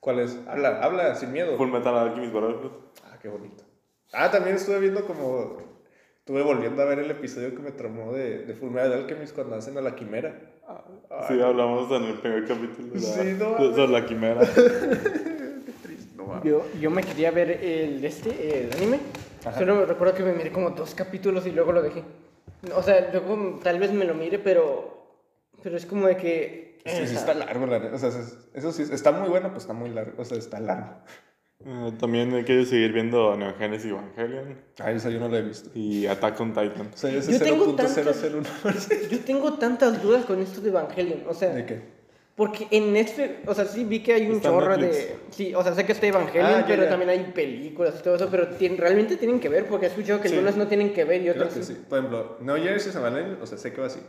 ¿Cuál es? Habla, habla sin miedo. Full Metal Alchemist Brotherhood. Ah, qué bonito. Ah, también estuve viendo como. Estuve volviendo a ver el episodio que me tramó de, de Full Metal Alchemist cuando hacen a la quimera. Sí, hablamos en el primer capítulo de la, Sí, no de- sobre la quimera. Qué triste, no. Yo, yo me quería ver el, este, el anime. Ajá. Solo me recuerdo que me miré como dos capítulos y luego lo dejé. O sea, luego tal vez me lo mire, pero. Pero es como de que. Sí, sí, está largo, la neta. O sea, es- eso sí, está muy bueno, pues está muy largo. O sea, está largo. Eh, también he querido seguir viendo Neo Genesis Evangelion Ah, esa yo no la he visto. y Attack on Titan. O sea, ese Yo tengo 0.001%. Yo tengo tantas dudas con esto de Evangelion. O sea, ¿De qué? porque en Netflix, o sea, sí vi que hay un chorro Netflix. de. Sí, o sea, sé que está Evangelion, Ah, pero ya. también hay películas y todo eso. Pero tien- realmente tienen que ver, porque he escuchado que Sí. algunas no tienen que ver y Creo otras que sí. Por ejemplo, Neo Genesis Evangelion, o sea, sé que va así.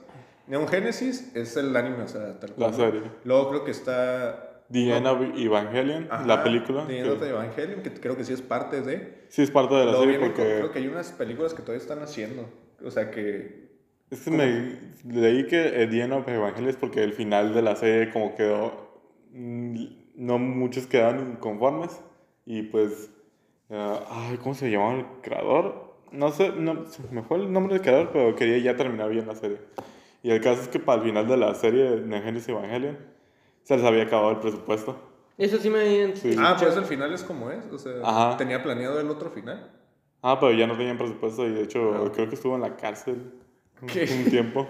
Neon Genesis es el anime, o sea, tal cual. La serie. Luego creo que está. The End of Evangelion, Ajá, la película. The End of Evangelion, que creo que sí es parte de. Sí, es parte de la serie porque. creo que hay unas películas que todavía están haciendo. O sea que. Es que me leí que The End of Evangelion es porque el final de la serie como quedó... mm, No muchos quedaron inconformes y pues... eh, ay, ¿Cómo se llamaba el creador? No sé, no, me fue el nombre del creador, pero quería ya terminar bien la serie. Y el caso es que para el final de la serie de Genesis Evangelion se les había acabado el presupuesto. Eso sí me habían Sí. Ah, pues el final es como es. O sea, Ajá. tenía planeado el otro final. Ah, pero ya no tenían presupuesto y de hecho Ah, creo que estuvo en la cárcel un- ¿Qué? un tiempo.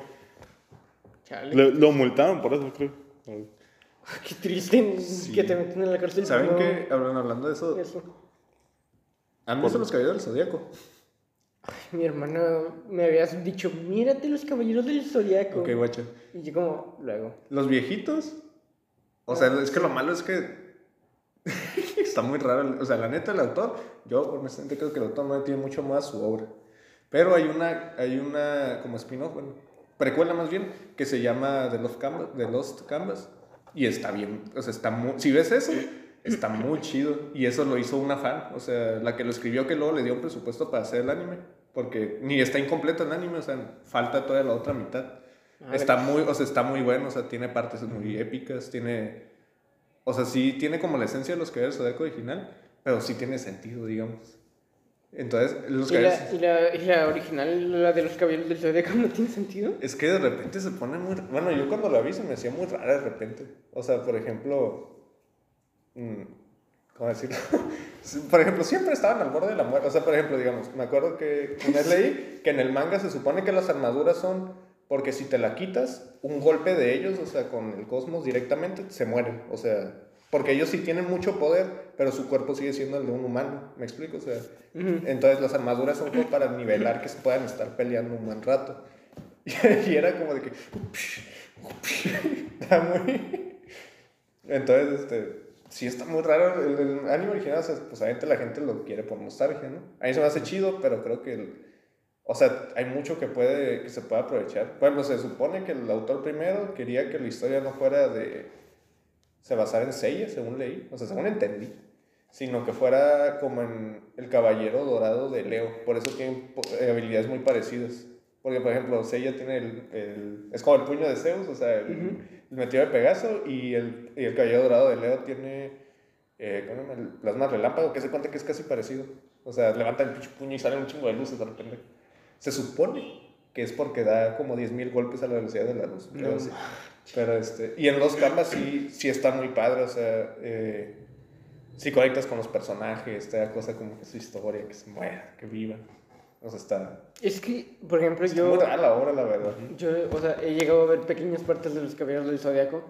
Chale. Le- lo multaron por eso, creo. Qué triste Sí. que te meten en la cárcel. ¿Saben No, qué? Hablando, hablando de eso. Eso. ¿Han visto los caballeros del zodiaco? Mi hermana me habías dicho, mírate los caballeros del zodiaco. Ok, guacha. Y yo como, luego. Los viejitos. O sea, es que lo malo es que. está muy raro. O sea, la neta, el autor. Yo, honestamente, creo que el autor no tiene mucho más su obra. Pero hay una. Hay una. Como spin-off, bueno. Precuela más bien. Que se llama The Lost Canvas. The Lost Canvas. Y está bien. O sea, está muy. Si ves eso. Está muy chido. Y eso lo hizo una fan. O sea, la que lo escribió, que luego le dio un presupuesto para hacer el anime. Porque ni está incompleto el anime. O sea, falta toda la otra mitad. Ah, Está muy, o sea, está muy bueno, o sea, tiene partes muy épicas, tiene, o sea, sí tiene como la esencia de los Caballeros del Zodiaco original, pero sí tiene sentido, digamos. Entonces, los ¿Y Caballeros, la, y, la, y la original, la de los caballeros del zodiaco, no tiene sentido? es que de repente se pone muy, bueno, yo cuando la vi se me hacía muy rara de repente. O sea, por ejemplo, mm, ¿cómo decirlo? por ejemplo, siempre estaban al borde de la muerte. O sea, por ejemplo, digamos, me acuerdo que una vez leí que en el manga se supone que las armaduras son porque si te la quitas, un golpe de ellos, o sea, con el cosmos directamente, se mueren. O sea, porque ellos sí tienen mucho poder, pero su cuerpo sigue siendo el de un humano. ¿Me explico? O sea, entonces las armaduras son como para nivelar que se puedan estar peleando un buen rato. Y era como de que... Era muy... Entonces, este... Sí está muy raro. El, el anime original, o sea, pues obviamente la gente lo quiere por nostalgia, ¿no? A mí se me hace chido, pero creo que... el- o sea, hay mucho que, puede, que se puede aprovechar. Bueno, se supone que el autor primero quería que la historia no fuera de... Se basara en Seiya, según leí. O sea, según entendí sino que fuera como en el Caballero Dorado de Leo. Por eso tienen eh, habilidades muy parecidas. Porque, por ejemplo, Seiya tiene el, el- Es como el puño de Zeus, o sea, el, Ujú. el meteoro de Pegaso, y el, y el Caballero Dorado de Leo tiene. Eh, el plasma relámpago, que se cuenta que es casi parecido. O sea, levanta el pinche puño y sale un chingo de luces de repente. Se supone que es porque da como 10.000 golpes a la velocidad de la luz. Pero, No sí. pero este, y en los canvas sí, sí está muy padre, o sea, eh, sí conectas con los personajes, te da cosa como que su historia, que se muera, que viva. O sea, está, Es que, por ejemplo, está yo, muy rara la obra, la verdad. yo, o sea, he llegado a ver pequeñas partes de los caballeros del zodiaco,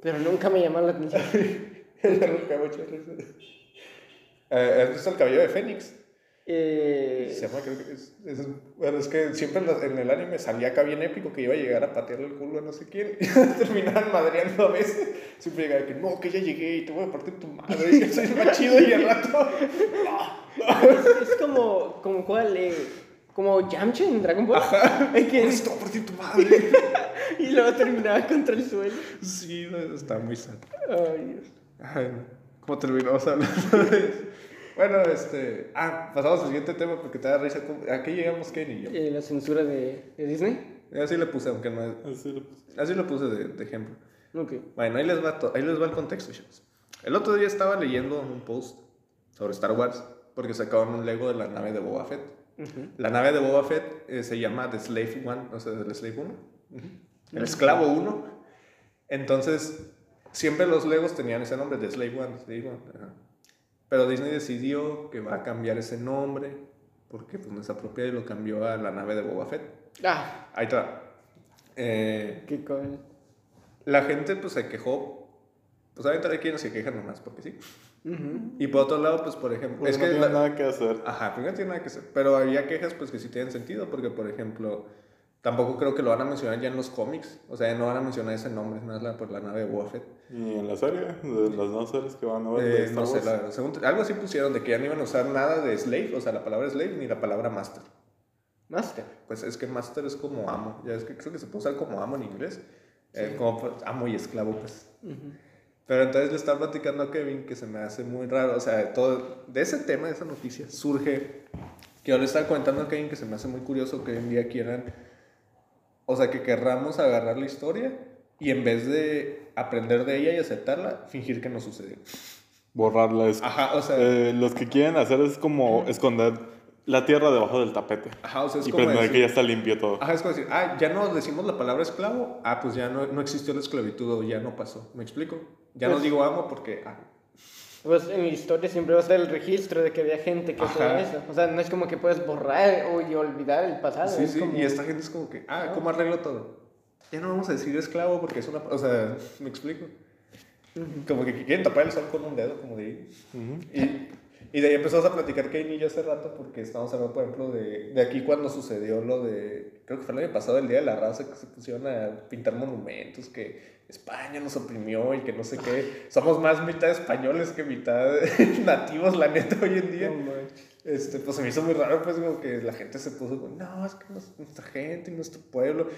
pero nunca me llama la atención. Me da mucha risa. Eh, ¿Has visto el cabello de Fénix? Eh, Se llama, creo que es, es- bueno, es que siempre en, la- en el anime salía acá bien épico que iba a llegar a patearle el culo a no sé quién y terminaban madreando a veces. Siempre llegaba que no, que ya llegué y te voy a partir tu madre y soy el más chido y al rato. es, es como, como cuál, eh, como Yamcha en Dragon Ball. Es que- "Ahora sí te voy a partir tu madre. y luego terminaba contra el suelo. Sí, está muy sad. Ay, Dios. Ay, ¿Cómo terminamos hablando de eso? Bueno, este. Ah, pasamos al siguiente tema porque te da risa. ¿Cómo- ¿A qué llegamos, Ken y yo? Eh, la censura de, de Disney. Así le puse, aunque no es. Así lo puse. Así lo puse de, de ejemplo. Ok. Bueno, ahí les, va to- ahí les va el contexto, chavos. El otro día estaba leyendo un post sobre Star Wars porque sacaron un Lego de la nave de Boba Fett. Ujú. La nave de Boba Fett eh, se llama The Slave One, o sea, el Slave 1. El esclavo 1. Entonces, siempre los Legos tenían ese nombre, The Slave One. Slave One, ajá. Pero Disney decidió que va a cambiar ese nombre porque pues, no es apropiado y lo cambió a la nave de Boba Fett. Ah, Ahí está. Eh, qué cool. la gente pues se quejó. Pues ahorita hay quienes se quejan nomás porque sí. Ujú. Y por otro lado, pues por ejemplo... Porque es no que tiene la- nada que hacer. Ajá, porque no tiene nada que hacer. Pero había quejas pues que sí tienen sentido, porque por ejemplo, tampoco creo que lo van a mencionar ya en los cómics. O sea, no van a mencionar ese nombre, no es la, por la nave de Boba Fett. Y en la serie, de las dos series que van a ver de Eh, Star no sé, la. Según- algo así pusieron de que ya no iban a usar nada de slave, o sea, la palabra slave ni la palabra master. Master. Pues es que master es como amo, ya es que creo que se puede usar como amo en inglés. Eh, como pues, amo y esclavo, pues. Ujú. Pero entonces le estaba platicando a Kevin que se me hace muy raro, o sea, todo, de ese tema, de esa noticia, surge que yo le estaba comentando a Kevin que se me hace muy curioso que hoy en día quieran, o sea, que querramos agarrar la historia y en vez de aprender de ella y aceptarla, fingir que no sucedió. Borrarla es... Ajá, o sea, Eh, los que quieren hacer es como esconder la tierra debajo del tapete. ajá, o sea, es y como pretender decir- que ya está limpio todo. Ajá, es como decir, ah, ya no decimos la palabra esclavo, ah, pues ya no, no existió la esclavitud o ya no pasó. ¿Me explico? Ya no Pues- digo amo porque, ah, Pues en la historia siempre va a estar el registro de que había gente que hacía eso. O sea, no es como que puedes borrar o y olvidar el pasado. Sí, es sí, como- y esta gente es como que, ah, ¿cómo arreglo todo? Ya no vamos a decir esclavo porque es una... O sea, ¿me explico? Como que quieren tapar el sol con un dedo, como de ahí. Ujú. Y, y de ahí empezamos a platicar Kane y yo hace rato porque estábamos hablando, por ejemplo, de, de aquí cuando sucedió lo de... Creo que fue el año pasado, el Día de la Raza, que se pusieron a pintar monumentos, que España nos oprimió y que no sé qué. Somos más mitad españoles que mitad nativos, la neta, hoy en día. No. Este, pues se me hizo muy raro, pues, como que la gente se puso, no, es que nuestra gente y nuestro pueblo.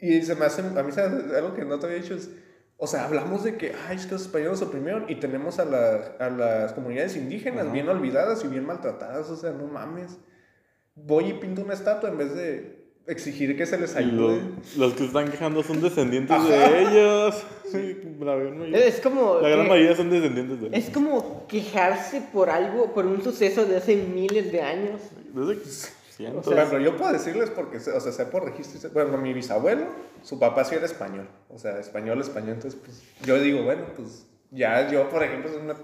Y se me hace, a mí algo que no te había dicho es, o sea, hablamos de que, ay, es que los españoles oprimieron y tenemos a, la- a las comunidades indígenas bien olvidadas y bien maltratadas, o sea, no mames. Voy y pinto una estatua en vez de exigir que se les ayude. los, los que están quejando son descendientes Ajá. de ellos. Sí, la gran mayoría. Es como. La gran que- mayoría son descendientes de ellos. Es como quejarse por algo, por un suceso de hace miles de años. Desde que siento. Por ejemplo, yo puedo decirles porque, sé- o sea, sé por registro. Bueno, mi bisabuelo, su papá sí era español. O sea, español, español. Entonces, pues, yo digo, bueno, pues, ya yo, por ejemplo, soy una-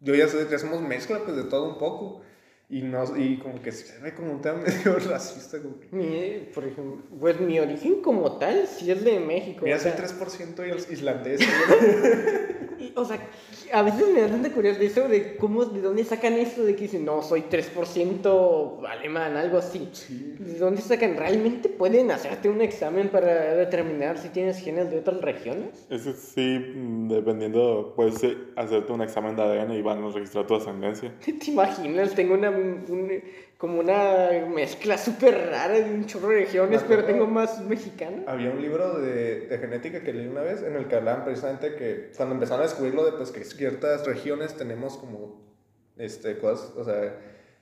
yo ya, sé, ya somos mezcla, pues, de todo un poco. Y, no, y como que se ve como un tema medio racista. Como que, Mi, por ejemplo, pues mi origen como tal sí es de México. mira, o sea, 3% islandés. y- o sea, a veces me da tanta curiosidad eso de cómo, de dónde sacan esto de que dicen, no, soy 3% alemán, algo así. ¿De dónde sacan? ¿Realmente pueden hacerte un examen para determinar si tienes genes de otras regiones? Eso sí, mm, dependiendo, puedes eh, hacerte un examen de ADN y van a registrar tu ascendencia. ¿Te imaginas? Tengo una, un- como una mezcla súper rara de un chorro de regiones, pero tengo más mexicana. Había un libro de, de genética que leí una vez en el que hablaban precisamente que cuando empezaron a descubrir lo de pues, que ciertas regiones tenemos como este, cosas, o sea,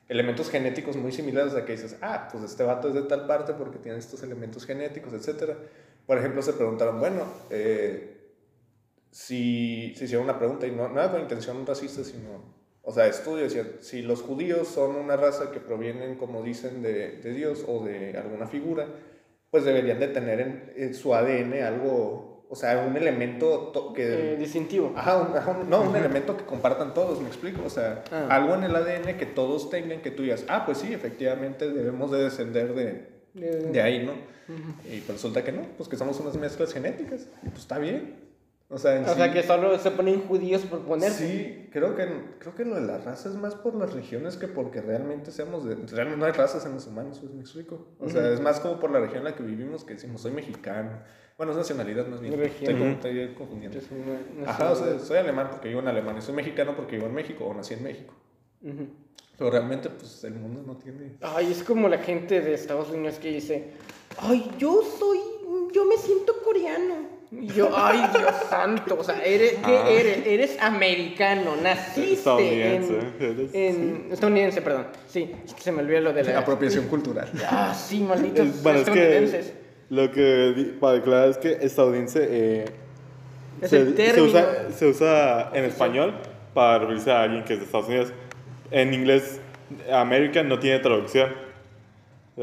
elementos genéticos muy similares a que dices, ah, pues este vato es de tal parte porque tiene estos elementos genéticos, etc. Por ejemplo, se preguntaron, bueno, eh, si se hicieron una pregunta, y no, no era con intención racista, sino, o sea, estudio, decía, si los judíos son una raza que provienen, como dicen, de, de Dios o de alguna figura, pues deberían de tener en, en su ADN algo, o sea, un elemento to- que... Eh, distintivo. Ajá, un, ajá, un- no, un elemento que compartan todos, me explico. O sea, Ah. algo en el ADN que todos tengan que tú digas, ah, pues sí, efectivamente debemos de descender de, De- ahí, ¿no? Y pues resulta que no, pues que somos unas mezclas genéticas. Y pues está bien. O sea, en O sea, sí- que solo se ponen judíos por ponerse. Sí, creo que, creo que lo de la raza es más por las regiones que porque realmente seamos de... Realmente no hay razas en los humanos, me explico. O sea, Ujú. es más como por la región en la que vivimos que decimos, soy mexicano. Bueno, es nacionalidad más bien. Estoy, estoy confundiendo. Una- una Ajá, o sea, soy alemán porque vivo en Alemania, soy mexicano porque vivo en México o nací en México. Ujú. Pero realmente, pues el mundo no tiene. Ay, es como la gente de Estados Unidos que dice, ay, yo soy, yo me siento coreano. Y yo, ay, Dios santo, o sea, eres, ¿qué Ah. eres? Eres americano, naciste Estadounidense, en, eres- en- estadounidense, perdón. Sí, es que se me olvidó lo de la Apropiación cultural. Ah, sí, malditos Es- bueno, es que lo que di- para aclarar es que estadounidense eh, Es se, el se término. usa, se usa en español para referirse a alguien que es de Estados Unidos. En inglés, American no tiene traducción.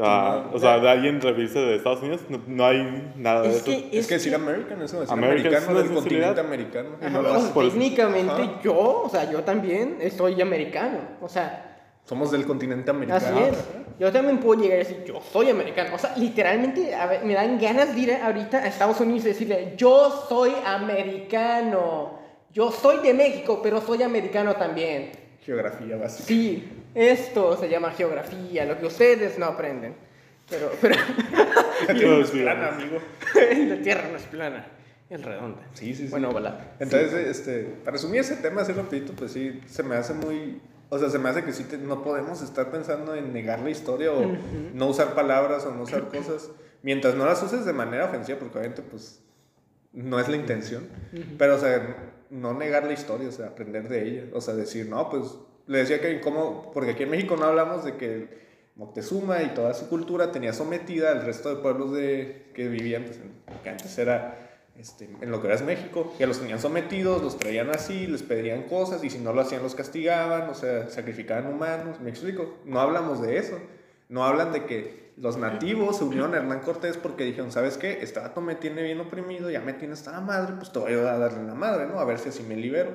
Ah, No. o sea, de alguien referirse de Estados Unidos, no, no hay nada de Es eso. que, Es que decir American es como decir American es americano una del continente americano. Y Ajá, no por eso. técnicamente Ajá. yo, o sea, yo también soy americano. O sea, Somos del continente americano. así es. Yo también puedo llegar y decir, yo soy americano. O sea, literalmente a ver, me dan ganas de ir ahorita a Estados Unidos y decirle, yo soy americano. Yo soy de México, pero soy americano también. Geografía básica. Sí, esto se llama geografía, lo que ustedes no aprenden. Pero, pero La tierra no es plana, amigo. la tierra no es plana, es redonda. Sí, sí, sí. Bueno, ojalá. Entonces, este, para resumir ese tema así rapidito, pues sí, se me hace muy... O sea, se me hace que sí te- no podemos estar pensando en negar la historia o no usar palabras o no usar cosas, mientras no las uses de manera ofensiva, porque obviamente, pues, no es la intención. Pero, o sea, no negar la historia, o sea, aprender de ella. O sea, decir, no, pues, le decía que como... Porque aquí en México no hablamos de que Moctezuma y toda su cultura tenía sometida al resto de pueblos de, que vivían, pues, que antes era este, en lo que es México, que los tenían sometidos, los traían así, les pedían cosas y si no lo hacían los castigaban, o sea, sacrificaban humanos, me explico, no hablamos de eso, no hablan de que los nativos se unieron a Hernán Cortés porque dijeron, ¿sabes qué? Este vato me tiene bien oprimido, ya me tiene hasta la madre, pues te voy a a darle la madre, ¿no? A ver si así me libero,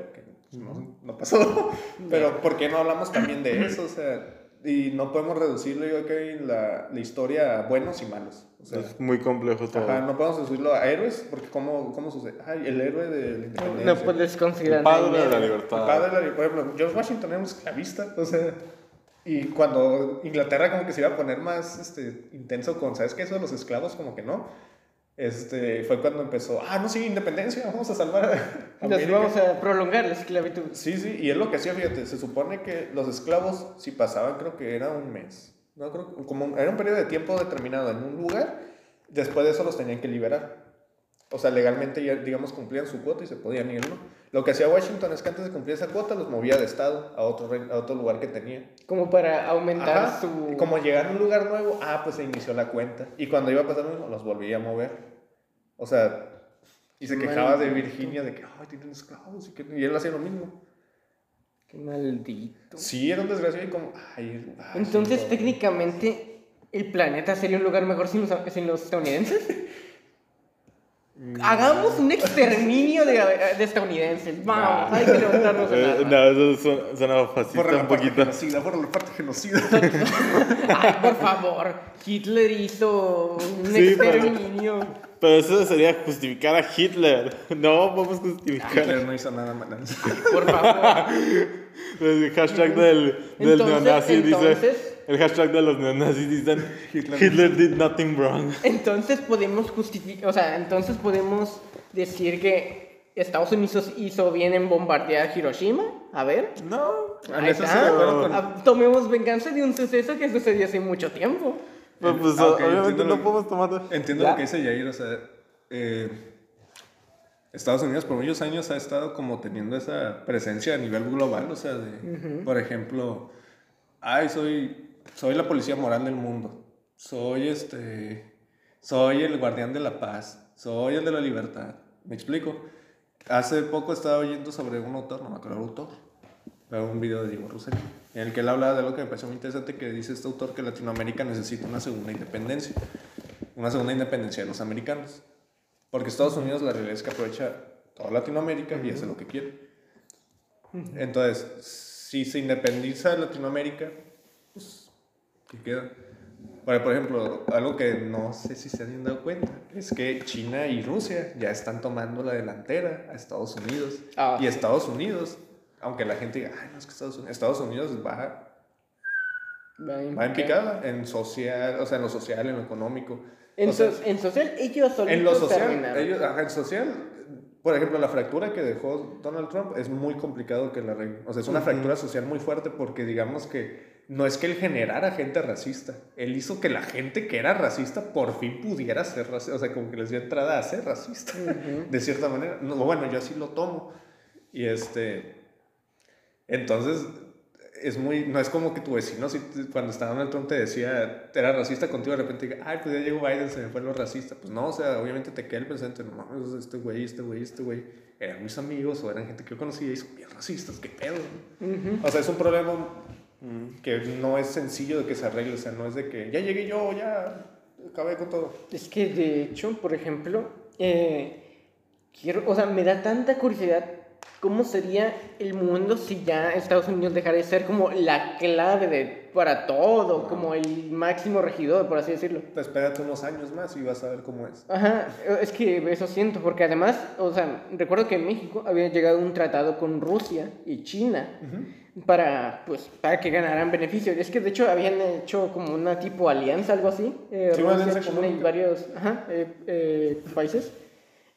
pues, no, no pasó, pero ¿por qué no hablamos también de eso? O sea, y no podemos reducirlo, yo creo, la, la historia a buenos y malos, o sea, es muy complejo todo. Ajá, no podemos decirlo a héroes, porque ¿cómo, cómo sucede? Ay, el héroe de la independencia. No puedes considerar El padre de la dinero. El libertad. padre de la- por ejemplo, George Washington era un esclavista, o sea, y cuando Inglaterra como que se iba a poner más este, intenso con, ¿sabes qué? Eso de los esclavos, como que no. Este, fue cuando empezó, ah, no, sí, independencia, vamos a salvar a Nos América". vamos a prolongar la esclavitud. Sí, sí, y es lo que hacía, fíjate, se supone que los esclavos, si pasaban, creo que era un mes, no creo, como era un periodo de tiempo determinado en un lugar, después de eso los tenían que liberar. O sea, legalmente ya, digamos, cumplían su cuota y se podían ir, ¿no? Lo que hacía Washington es que antes de cumplir esa cuota los movía de estado a otro, a otro lugar que tenía. Como para aumentar Ajá, su... Como llegar a un lugar nuevo, ah, pues se inició la cuenta. Y cuando iba a pasar mismo, los volvía a mover. O sea, y se quejaba de Maldito. Virginia de que, ay, tienen esclavos, y, que, y él hacía lo mismo. Qué maldito. Sí, era un desgraciado y como, ay, ay, Entonces, técnicamente, ¿el planeta sería un lugar mejor sin los, sin los estadounidenses? Hagamos un exterminio de, de estadounidenses. Vamos, hay que levantarnos en Eh, no, eso suena, suena fascista Borra la un parte poquito. genocida, borra la parte genocida. Ay, por favor. Hitler hizo un Sí, pero- exterminio. Pero eso sería justificar a Hitler. No vamos a justificar. Hitler no hizo nada malo. Por favor. El hashtag del, del Entonces- neonazi dice. El hashtag de los neonazis dicen Hitler- Hitler, did nothing wrong. Entonces podemos justificar, o sea, entonces podemos decir que Estados Unidos hizo bien en bombardear Hiroshima. A ver. No. En Ahí eso sí está. con- Ah, Tomemos venganza de un suceso que sucedió hace mucho tiempo. Pero pues Ah, ok, obviamente entiendo no lo- podemos tomar. Entiendo ¿Ya? lo que dice Yair, o sea, eh, Estados Unidos por muchos años ha estado como teniendo esa presencia a nivel global, o sea, de, por ejemplo, ay, soy, soy la policía moral del mundo, soy este, soy el guardián de la paz, soy el de la libertad, ¿me explico? Hace poco estaba oyendo sobre un autor, no me acuerdo el autor, pero un video de Diego Rosario, en el que él hablaba de algo que me pareció muy interesante, que dice este autor que Latinoamérica necesita una segunda independencia, una segunda independencia de los americanos. Porque Estados Unidos la realidad es que aprovecha toda Latinoamérica y hace lo que quiere. Entonces, si se independiza Latinoamérica, pues, ¿qué queda? Bueno, por ejemplo, algo que no sé si se han dado cuenta es que China y Rusia ya están tomando la delantera a Estados Unidos. Ah, y sí. Estados Unidos, aunque la gente diga, ay, no es que Estados Unidos, Estados Unidos va, va en picada en social, o sea, en lo social, en lo económico. En, O sea, so- en social, ellos solitos en lo social, terminaron. ellos, ajá, en social, por ejemplo, la fractura que dejó Donald Trump es muy complicado que la arregle. O sea, es una fractura social muy fuerte porque digamos que no es que él generara gente racista, él hizo que la gente que era racista por fin pudiera ser racista, o sea, como que les dio entrada a ser racista, de cierta manera. No, bueno, yo así lo tomo. Y este, entonces, es muy, no es como que tu vecino, si, cuando estaba Donald Trump te decía, era racista contigo, de repente diga, ay, pues ya llegó Biden, se me fue lo racista. Pues no, o sea, obviamente te queda el presente, no mames, este güey, este güey, este güey, eran mis amigos o eran gente que yo conocía y son bien racistas, qué pedo. O sea, es un problema que no es sencillo de que se arregle, o sea, no es de que ya llegué yo, ya acabé con todo. Es que de hecho, por ejemplo, eh, quiero, o sea, me da tanta curiosidad cómo sería el mundo si ya Estados Unidos dejara de ser como la clave de, para todo, como el máximo regidor, por así decirlo. Pues espérate unos años más y vas a ver cómo es. Ajá, es que eso siento, porque además, o sea, recuerdo que en México había llegado un tratado con Rusia y China para, pues, para que ganaran beneficios. Es que de hecho habían hecho como una tipo alianza, algo así, eh, Sí, alianza China y económica. varios ajá, eh, eh, países.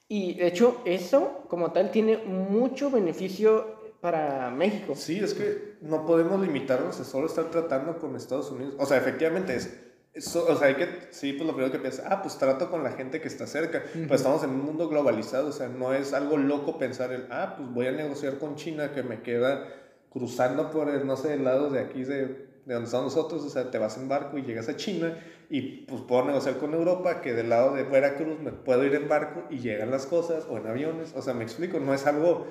Y de hecho eso, como tal, tiene mucho beneficio para México. Sí, es que no podemos limitarnos a solo estar tratando con Estados Unidos. O sea, efectivamente es. eso- o sea, hay que. Sí, pues lo primero que piensas, ah, pues trato con la gente que está cerca. Pero estamos en un mundo globalizado, o sea, no es algo loco pensar el, ah, pues voy a negociar con China que me queda cruzando por el, no sé, el lado de aquí de, de donde estamos nosotros. O sea, te vas en barco y llegas a China y pues puedo negociar con Europa que del lado de Veracruz me puedo ir en barco y llegan las cosas o en aviones. O sea, me explico, no es algo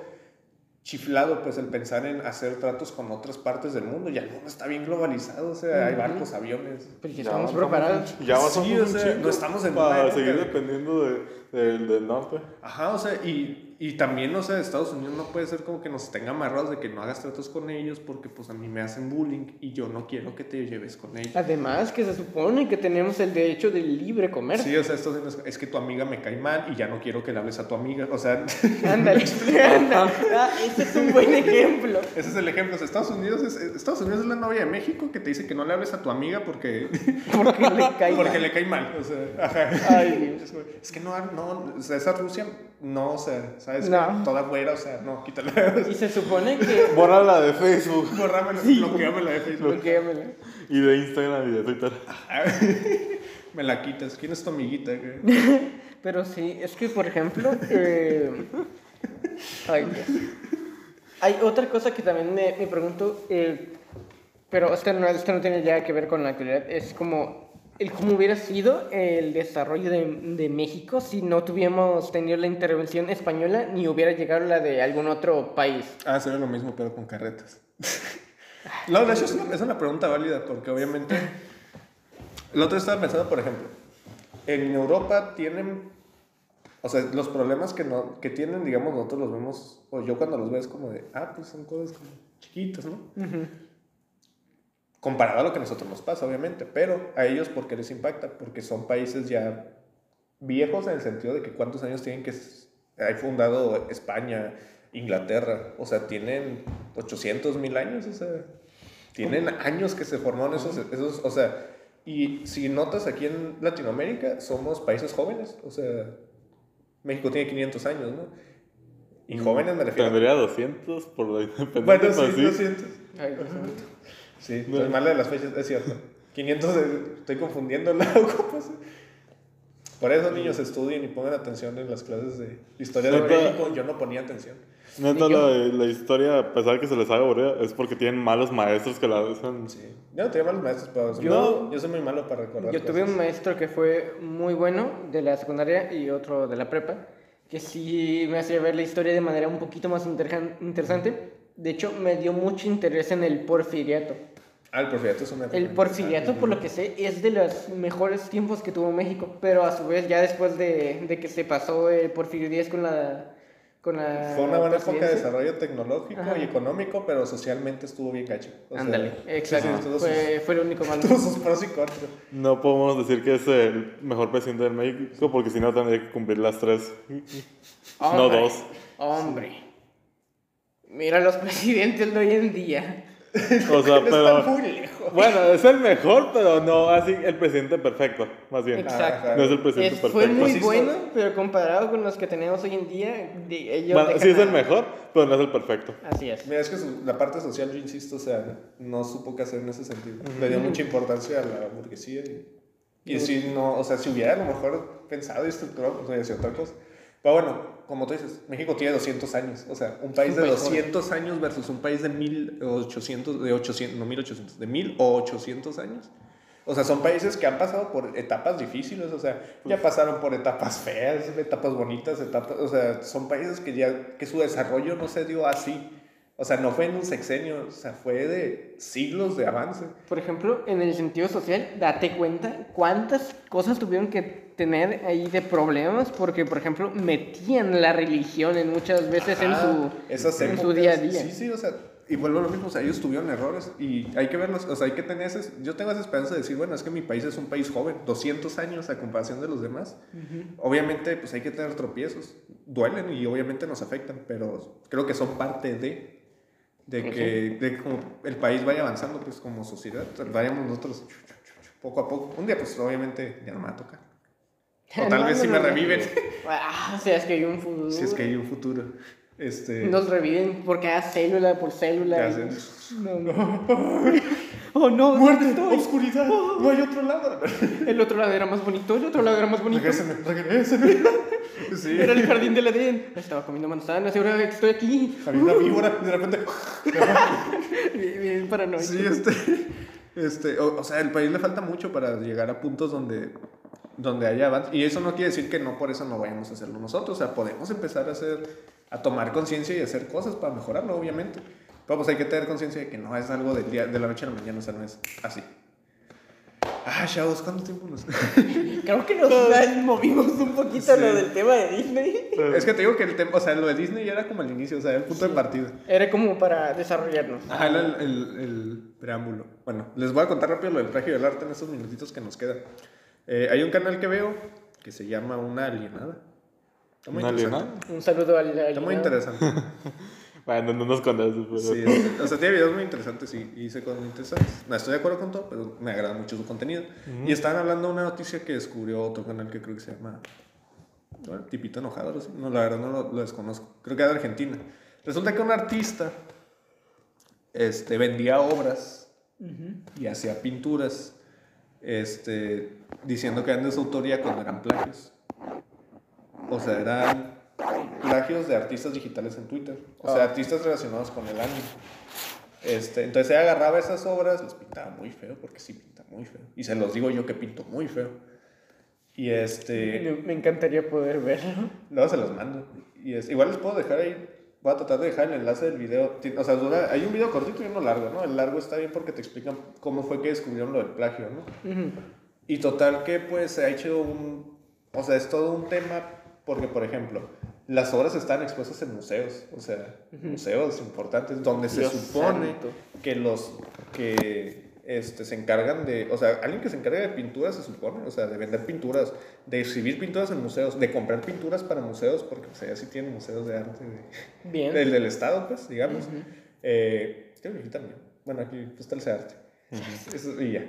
chiflado pues el pensar en hacer tratos con otras partes del mundo. Ya el mundo está bien globalizado, o sea, hay barcos, aviones. Porque Ya estamos preparados. un- Ya avanzamos Sí, o sea, no estamos en Para seguir de- dependiendo de, del- del norte. Ajá, o sea, y, y también, o sea, Estados Unidos no puede ser como que nos tenga amarrados de que no hagas tratos con ellos porque pues a mí me hacen bullying y yo no quiero que te lleves con ellos. Además que se supone que tenemos el derecho del libre comercio. Sí, o sea, Estados Unidos es que tu amiga me cae mal y ya no quiero que le hables a tu amiga. O sea, Ándale, ándale. Ah, ese es un buen ejemplo. ese es el ejemplo. O sea, Estados Unidos es, Estados Unidos es la novia de México que te dice que no le hables a tu amiga porque, Porque le cae porque mal. le cae mal. O sea, ajá. Ay, Dios. Es que no, no, o sea, esa Rusia, no, o sea, ¿sabes? No. Toda güera, o sea, no, quítala. Y se supone que... Bórrala de Facebook Borrámela, bloqueámela de Facebook. Bloquéamela. y de Instagram y de Twitter. Me la quitas. ¿Quién es tu amiguita? güey? Pero sí, es que por ejemplo... eh, Ay, Dios. Hay otra cosa que también me, me pregunto, eh, pero esto no, esto no tiene ya que ver con la actualidad, es como el cómo hubiera sido el desarrollo de, de México si no tuviéramos tenido la intervención española ni hubiera llegado la de algún otro país. Ah, sería lo mismo, pero con carretas. No, de hecho es una, es una pregunta válida, porque obviamente. El otro estaba pensando, por ejemplo, en Europa tienen. O sea, los problemas que, no, que tienen, digamos, nosotros los vemos, o yo cuando los veo es como de, ah, pues son cosas como chiquitas, ¿no? Comparado a lo que a nosotros nos pasa, obviamente, pero a ellos, ¿por qué les impacta? Porque son países ya viejos en el sentido de que cuántos años tienen que hay fundado España, Inglaterra, o sea, tienen 800 mil años, o sea, tienen años que se formaron esos, esos, o sea, y si notas aquí en Latinoamérica, somos países jóvenes, o sea, México tiene 500 años, ¿no? Y jóvenes me refiero. Tendría 200 por la independencia. Bueno, sí, 200. Ay, Sí, estoy mal de las fechas, es cierto. 500, de- estoy confundiendo la ocupación. Por eso, niños, estudien y pongan atención en las clases de historia de. México. Yo no ponía atención. Neta, la, la historia, a pesar de que se les haga aburrida, es porque tienen malos maestros que la hacen. Sí. Yo no tenía malos maestros, pero Yo- yo soy muy malo para recordar. Yo tuve cosas. un maestro que fue muy bueno de la secundaria y otro de la prepa, que sí me hacía ver la historia de manera un poquito más interesante. De hecho, me dio mucho interés en el porfiriato. Ah, el porfiriato es una. El porfiriato, por lo que sé, es de los mejores tiempos que tuvo México, pero a su vez ya después de, de que se pasó el Porfirio Díaz con la... Con la Fue una buena época de desarrollo tecnológico Ajá. y económico, pero socialmente estuvo bien gacho. O sea, Ándale, exacto. sí, tuvo, fue, fue el único malo. sus, tuvo sus pros y contras. No podemos decir que es el mejor presidente de México, porque si no tendría que cumplir las tres. No dos. Hombre. Mira los presidentes de hoy en día. O sea, pero. Está muy lejos. Bueno, es el mejor, pero no así el presidente perfecto, más bien. Exacto. No es el presidente Es- perfecto. fue muy Pues bueno, pero comparado con los que tenemos hoy en día, de- ellos Bueno, sí es el a- mejor, pero no es el perfecto. Así es. Mira, es que su- la parte social, yo insisto, o sea, no supo qué hacer en ese sentido. Le dio mucha importancia a la burguesía y, y si no, o sea, si hubiera a lo mejor pensado y estructurado, pues hubiera sido otra cosa. Pero bueno, como tú dices, México tiene 200 años, o sea, un país un de país 200 años versus un país de 1800, de 800, no 1800, de 1800 años. O sea, son países que han pasado por etapas difíciles, o sea, ya pasaron por etapas feas, etapas bonitas, etapas, o sea, son países que ya, que su desarrollo no se dio así. O sea, no fue en un sexenio, o sea, fue de siglos de avance. Por ejemplo, en el sentido social, date cuenta cuántas cosas tuvieron que tener ahí de problemas porque, por ejemplo, metían la religión en muchas veces en Ajá, su, esas en su día a día. Sí, sí, o sea, y vuelvo a lo mismo, o sea, ellos tuvieron errores y hay que verlos, o sea, hay que tener ese, yo tengo esa esperanza de decir, bueno, es que mi país es un país joven, 200 años a comparación de los demás. Obviamente, pues hay que tener tropiezos, duelen y obviamente nos afectan, pero creo que son parte de de que, de como el país vaya avanzando pues como sociedad, vayamos nosotros poco a poco. Un día pues obviamente ya no me va a tocar. O tal No, vez no, si no, me reviven, Ah, sea, es que hay un futuro. si es que hay un futuro. Este, Nos reviven por cada célula por célula. Y-. No, no. Oh, no, ¿dónde estoy? oscuridad, no hay otro lado. El otro lado era más bonito, el otro lado era más bonito. Regréseme, regréseme. Sí. Era el jardín del Edén. Estaba comiendo manzanas y ahora estoy aquí. Había una víbora y de repente. Bien, bien paranoico. Sí, este. este o, o sea, el país le falta mucho para llegar a puntos donde, donde haya avance. Y eso no quiere decir que no por eso no vayamos a hacerlo nosotros. O sea, podemos empezar a hacer, a tomar conciencia y hacer cosas para mejorarlo, obviamente. Pero pues hay que tener conciencia de que no es algo del día, de la noche a la mañana, o sea, no es así. Ah, chavos, ¿cuánto tiempo nos.? Creo que nos movimos un poquito Sí. lo del tema de Disney. es que te digo que el tema, o sea, lo de Disney ya era como el inicio, o sea, el punto de partida. Era como para desarrollarnos. Ajá, era el, el, el preámbulo. Bueno, les voy a contar rápido lo del plagio del arte en estos minutitos que nos quedan. Eh, hay un canal que veo que se llama Una Alienada. Está muy ¿Una alienada? Un saludo al. al- Está muy interesante. Bueno, no nos conoces, pero. Sí, o sea, tiene videos muy interesantes y, y dice cosas muy interesantes. No estoy de acuerdo con todo, pero me agrada mucho su contenido. Y estaban hablando de una noticia que descubrió otro canal que creo que se llama bueno, Tipito Enojado. No, la verdad no lo, lo desconozco. Creo que era de Argentina. Resulta que un artista este, vendía obras y hacía pinturas este, diciendo que eran de su autoría cuando eran plagios. O sea, eran plagios de artistas digitales en Twitter. O sea, Ah. artistas relacionados con el anime. Este, entonces ella agarraba esas obras, las pintaba muy feo, porque sí pinta muy feo. Y se los digo yo que pinto muy feo. Y este, Me- encantaría poder verlo. luego se los mando. Y es, igual les puedo dejar ahí, voy a tratar de dejar el enlace del video. O sea, dura- hay un video cortito y uno largo, ¿no? El largo está bien porque te explican cómo fue que descubrieron lo del plagio, ¿no? Ujú. Y total que pues se ha hecho un... O sea, es todo un tema porque, por ejemplo, las obras están expuestas en museos, o sea, museos importantes donde se Dios supone santo. que los que este, se encargan de... O sea, alguien que se encarga de pinturas se supone, o sea, de vender pinturas, de exhibir pinturas en museos, de comprar pinturas para museos, porque o sea, ya sí tienen museos de arte de- Bien. del, del Estado, pues, digamos. Eh, creo que aquí también. Bueno, aquí pues, está el. Eso- y ya.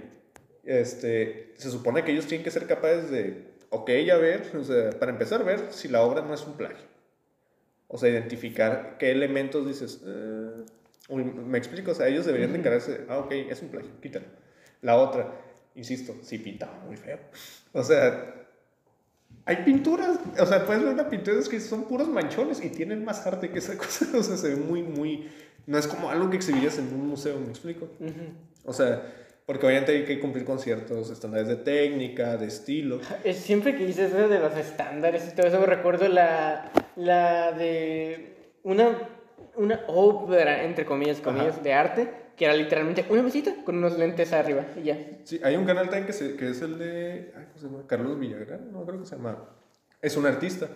Este, se supone que ellos tienen que ser capaces de, ok, a ver, o sea, para empezar a ver si la obra no es un plagio. O sea, identificar qué elementos dices. eh, me explico, o sea, ellos deberían de encargarse, ah, ok, es un plagio, quítalo. La otra, insisto, sí pintaba muy feo. O sea, hay pinturas, o sea, puedes ver una pintura que son puros manchones y tienen más arte que esa cosa, o sea, se ve muy, muy, no es como algo que exhibirías en un museo, ¿me explico? O sea, porque obviamente hay que cumplir con ciertos estándares de técnica, de estilo. Es siempre que dices eso de los estándares y todo eso, recuerdo la, la de una, una ópera, entre comillas, comillas, Ajá. de arte, que era literalmente una mesita con unos lentes arriba y ya. Sí, hay un canal también que, se- que es el de, ay, ¿cómo se llama? Carlos Villagrán, no creo que se llama, es un artista.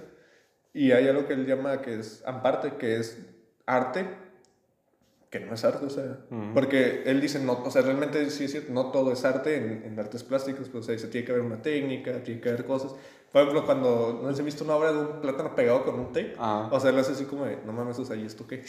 Y hay algo que él llama que es amparte, que es arte, que no es arte, o sea, porque él dice, no, o sea, realmente sí es cierto, no todo es arte en, en artes plásticos, pues, o sea, dice, tiene que haber una técnica, tiene que haber cosas, Por ejemplo, cuando no sé si han visto una obra de un plátano pegado con un tape. Ajá. O sea, él hace así como de, no mames, o sea, ¿y esto qué?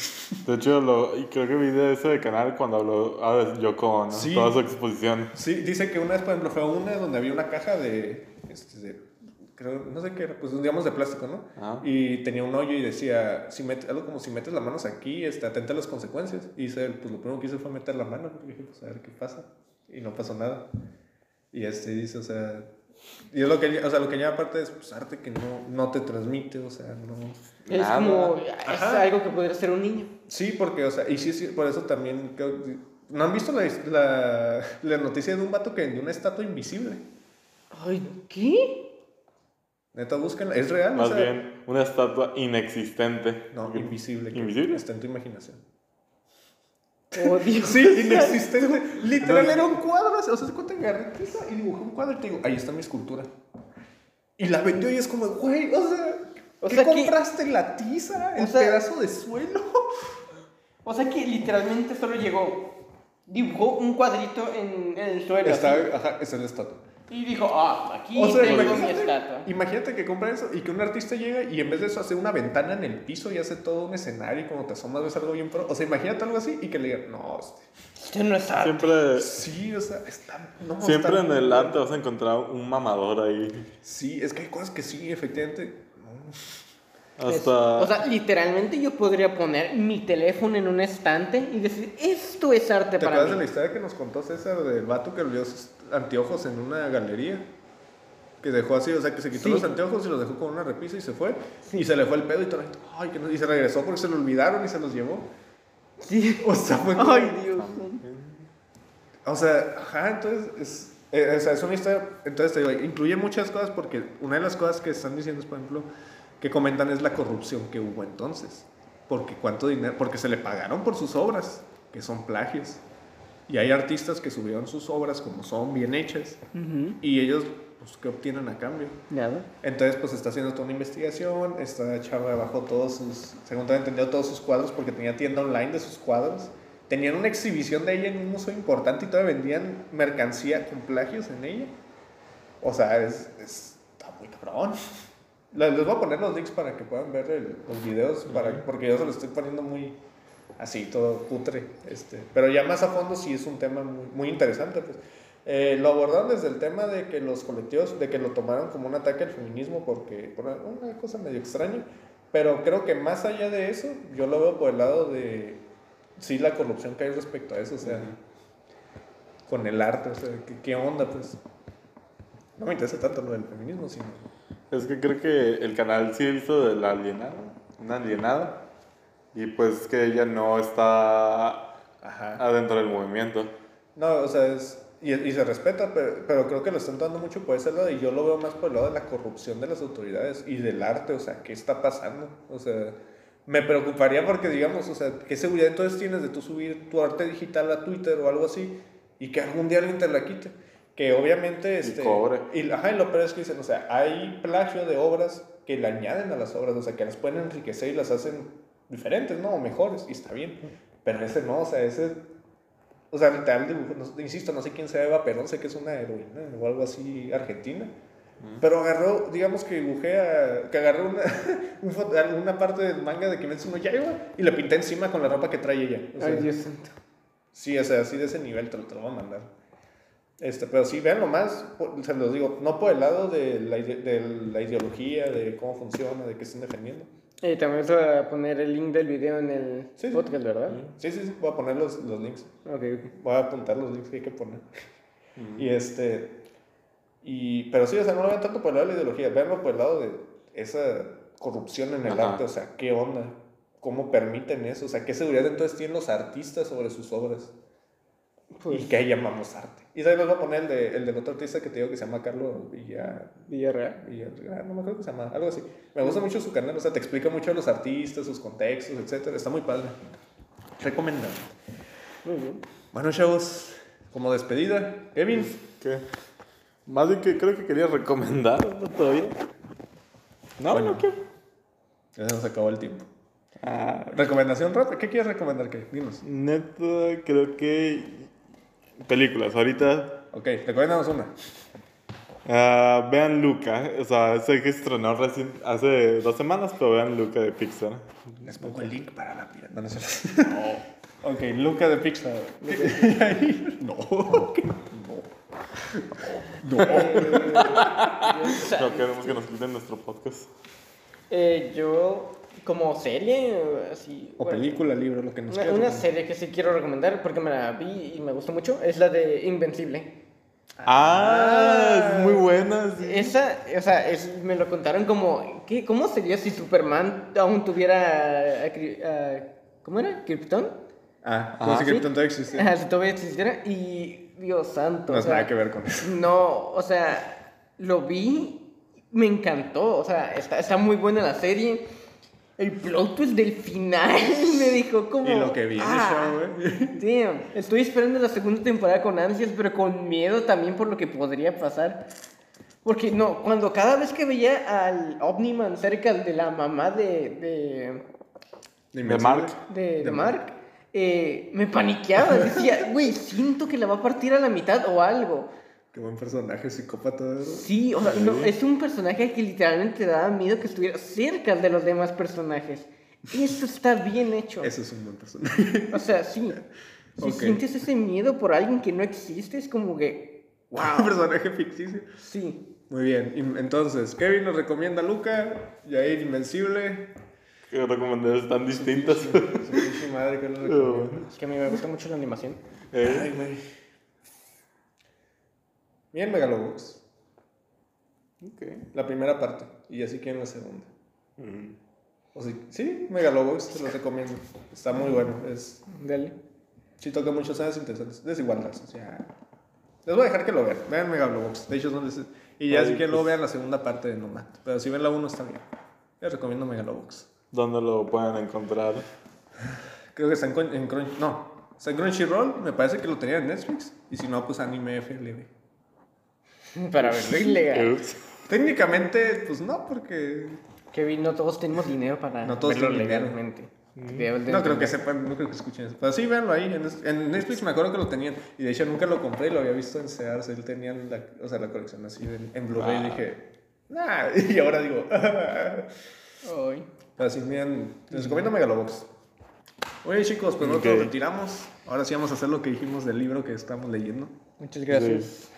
De hecho, lo, y creo que vi de ese canal cuando habló ah, Yoko, ¿no? Sí. Toda su exposición. Sí, dice que una vez, por ejemplo, fue una donde había una caja de, este, de- creo, no sé qué era, pues digamos de plástico, ¿no? Ajá. Y tenía un hoyo y decía, si metes, algo como si metes las manos aquí, este, atenta a las consecuencias. Y dice, él, pues lo primero que hice fue meter la mano, porque dije, pues a ver qué pasa. Y no pasó nada. Y este dice, o sea, y es lo que, o sea, lo que lleva aparte es pues, arte que no, no te transmite, o sea, no... Es Nada. como, es Ajá. algo que podría ser un niño. Sí, porque, o sea, y sí, sí, por eso también, creo ¿no han visto la, la, la noticia de un vato que vendió una estatua invisible? Ay, ¿qué? Neta, búsquenla, es real, Más o sea, bien, una estatua inexistente. No, invisible. que ¿Invisible? Está en tu imaginación. Oh, Dios. Sí, inexistente. Literal era un cuadro. O sea, se cuenta que agarré tiza y dibujé un cuadro y te digo, ahí está mi escultura. Y la vendió y es como, güey, o sea, O ¿qué sea que- compraste la tiza? El O sea- pedazo de suelo. O sea que literalmente solo llegó, dibujó un cuadrito en, en el suelo. Está, así, ajá, esa es la estatua. Y dijo, ah, aquí O sea, tengo mi imagínate, estatua. imagínate que compra eso y que un artista llega y en vez de eso hace una ventana en el piso y hace todo un escenario y cuando te asomas ves algo bien pro. O sea, imagínate algo así y que le digan, no, este, Esto no es arte. Siempre, sí, o sea, está. No, siempre está en el arte vas a encontrar un mamador ahí. Sí, es que hay cosas que sí, efectivamente. no. Hasta. o sea, literalmente yo podría poner mi teléfono en un estante y decir, esto es arte ¿Te para acuerdas de la mí. historia que nos contó César del vato que olvidó sus anteojos en una galería? Que dejó así, o sea, que se quitó Sí. los anteojos y los dejó con una repisa y se fue. Y se le fue el pedo y todo. Ay, que no- y se regresó porque se lo olvidaron y se los llevó. Sí. O sea, fue como- Ay, Dios. O sea, ajá, entonces es, eh, o sea, es una historia, entonces te digo, incluye muchas cosas porque una de las cosas que están diciendo es, por ejemplo, que comentan es la corrupción que hubo entonces. Porque cuánto dinero, porque se le pagaron por sus obras, que son plagios. Y hay artistas que subieron sus obras como son, bien hechas, Ujú. y ellos, pues, ¿qué obtienen a cambio? Nada. Entonces, pues está haciendo toda una investigación. Esta chava bajó todos sus, según tengo entendido, todos sus cuadros porque tenía tienda online de sus cuadros. Tenían una exhibición de ella en un museo importante y todavía vendían mercancía con plagios en ella. O sea, es, es- está muy cabrón. Les, voy a poner los links para que puedan ver el- los videos, para, porque yo se los estoy poniendo muy así, todo cutre. Este, pero ya más a fondo sí es un tema muy, muy interesante. Pues. Eh, lo abordaron desde el tema de que los colectivos, de que lo tomaron como un ataque al feminismo, porque por una cosa medio extraña. Pero creo que más allá de eso, yo lo veo por el lado de, sí, la corrupción que hay respecto a eso, o sea, con el arte, o sea, ¿qué, qué onda? Pues no me interesa tanto lo del feminismo, sino... Es que creo que el canal sí visto de la alienada. Una alienada. Y pues que ella no está Ajá. adentro del movimiento. No, o sea, es... Y, y se respeta, pero, pero creo que lo están dando mucho por ese lado y yo lo veo más por el lado de la corrupción de las autoridades y del arte, o sea, ¿qué está pasando? O sea, me preocuparía porque, digamos, o sea, ¿qué seguridad entonces tienes de tú subir tu arte digital a Twitter o algo así y que algún día alguien te la quite? Que obviamente, este... cobre. Y, ajá, y lo peor es que dicen, o sea, hay plagio de obras que le añaden a las obras, o sea, que las pueden enriquecer y las hacen diferentes, ¿no? O mejores, y está bien. Pero ese no, o sea, ese... O sea, literal, dibujo, no- insisto, no sé quién sea Eva Perón, sé que es una heroína o algo así argentina. Pero agarró, digamos que dibujé a, que agarré una, un foto- una parte del manga de Kimetsu no Yaiba y le pinté encima con la ropa que trae ella. O sea, Ay, Dios santo. Sí, o sea, así de ese nivel te lo, te lo voy a mandar. Este, pero sí, vean nomás, por- se los digo, no por el lado de la, ide- de la ideología, de cómo funciona, de qué están defendiendo. Eh, también se va a poner el link del video en el Sí, sí. podcast, ¿verdad? Sí, sí, sí, voy a poner los, los links. Ok, ok. Voy a apuntar los links que hay que poner. Y este. Y, pero sí, o sea, no lo vean tanto por el lado de la ideología, veanlo por el lado de esa corrupción en el Ajá. arte, o sea, ¿qué onda? ¿Cómo permiten eso? O sea, ¿qué seguridad entonces tienen los artistas sobre sus obras? Pues, Y que ahí llamamos arte. Y ahí les voy a poner el, de, el del otro artista que te digo que se llama Carlos Villa, Villarreal. Villarreal, no me acuerdo que se llama, algo así. Me gusta mucho su canal, o sea, te explica mucho de los artistas, sus contextos, etcétera. Está muy padre. Recomendado. Muy bien. Bueno, chavos, como despedida, Kevin. ¿Qué? Más bien que creo que quería recomendar ¿no? todavía. No, Bueno. no quiero. Ya se nos acabó el tiempo. Ah, Recomendación rápida. ¿Qué quieres recomendar, qué? Dinos. neta, creo que. Películas. Ahorita. Ok, recomiéndanos una. Ah, vean Luca, o sea, sé que estrenó recién, hace dos semanas, pero vean Luca de Pixar. Les pongo el link para la pirata. No, no cierto. Ok, Luca de Pixar. no. No. No. No queremos que nos quiten nuestro podcast. Eh, yo, como serie, así. O bueno, película, libro, lo que nos Una, una serie que sí quiero recomendar porque me la vi y me gustó mucho es la de Invencible. Ah, es muy buena. sí. Esa, o sea, es- me lo contaron como, ¿qué, ¿cómo sería si Superman aún tuviera, a Cri- a- ¿cómo era? ¿Krypton? Ah, como si ¿Sí? Krypton todavía existía. Ajá, si todavía existiera y, Dios santo. No o es sea, nada que ver con eso. No, o sea, lo vi, me encantó, o sea, está, está muy buena la serie. El plot twist del final me dijo como... Y lo que viene, ah, show, güey. Damn, estoy esperando la segunda temporada con ansias, pero con miedo también por lo que podría pasar. Porque no, cuando cada vez que veía al Omniman cerca de la mamá de, de, De Mark. de, de De Mark, eh, me paniqueaba. Decía, güey, siento que la va a partir a la mitad o algo. Qué buen personaje, psicópata. ¿verdad? Sí, o sea, no, es un personaje que literalmente te daba miedo que estuviera cerca de los demás personajes. Eso está bien hecho. Ese es un buen personaje. O sea, sí. Si Ok. sientes ese miedo por alguien que no existe, es como que. Un ¡Wow! personaje ficticio. Sí. Muy bien. Y- Entonces, Kevin nos recomienda a Luca, Yair Invencible. Que recomendaciones tan distintas. Su pinche madre que nos recomienda. Es que a mí me gusta mucho la animación. Eh, Ay, güey. Bien, Megalobox. ok. La primera parte. Y así quieren la segunda. O sí, sí, Megalobox, te lo recomiendo. Está muy bueno. Es, Dale. sí toca muchos temas interesantes. Desigualdades, o sea... Les voy a dejar que lo vean. Vean Megalobox. De hecho, son de- Y ya Ay, si quieren pues. luego vean la segunda parte de Nomad. Pero si ven la 1 está bien. Les recomiendo Megalobox. ¿Dónde lo pueden encontrar? Creo que está en, en Crunch... No. Está en Crunchyroll. Me parece que lo tenía en Netflix. Y si no, pues Anime FLV. Para verlo ilegal. Técnicamente, pues no, porque... Kevin, no todos tenemos dinero para No todos verlo legalmente. De No creo que sepan, no creo que escuchen eso. Pero sí, véanlo ahí. En, en Netflix me acuerdo que lo tenían. Y de hecho nunca lo compré, lo había visto en Sears. Él tenía la, o sea, la colección así en, en Blu-ray. Ah. Y dije, nah. Y ahora digo, Ay. pero sí, miren, les recomiendo Megalobox. Oye, chicos, pues nosotros Ok. nos retiramos. Ahora sí vamos a hacer lo que dijimos del libro que estamos leyendo. Muchas gracias. Sí.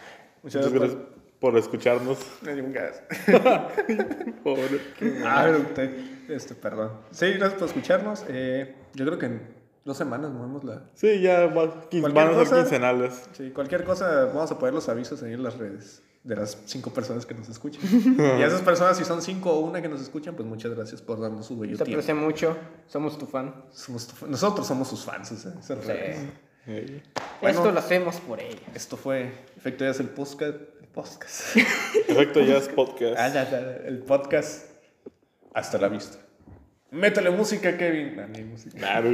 Muchas Muchas gracias por escucharnos. Gas. Pobre. Ah, este, perdón. Sí, gracias por escucharnos. Eh, yo creo que en dos semanas nos vemos la, Sí, ya va- quin- van a ser cosa. quincenales. Sí, cualquier cosa, vamos a poner los avisos ahí en las redes de las cinco personas que nos escuchan. y a esas personas, si son cinco o una que nos escuchan, pues muchas gracias por darnos su bello Te aprecio mucho. Somos tu fan. Somos tu- nosotros somos sus fans, o sea, real. Eh, Bueno. Esto lo hacemos por ellos. Esto fue Efecto Ya es el podcast. El podcast. Efecto ya es podcast. Ah, ya, ya, el podcast. Hasta la vista. Métele música, Kevin. Ah, ni música. Claro.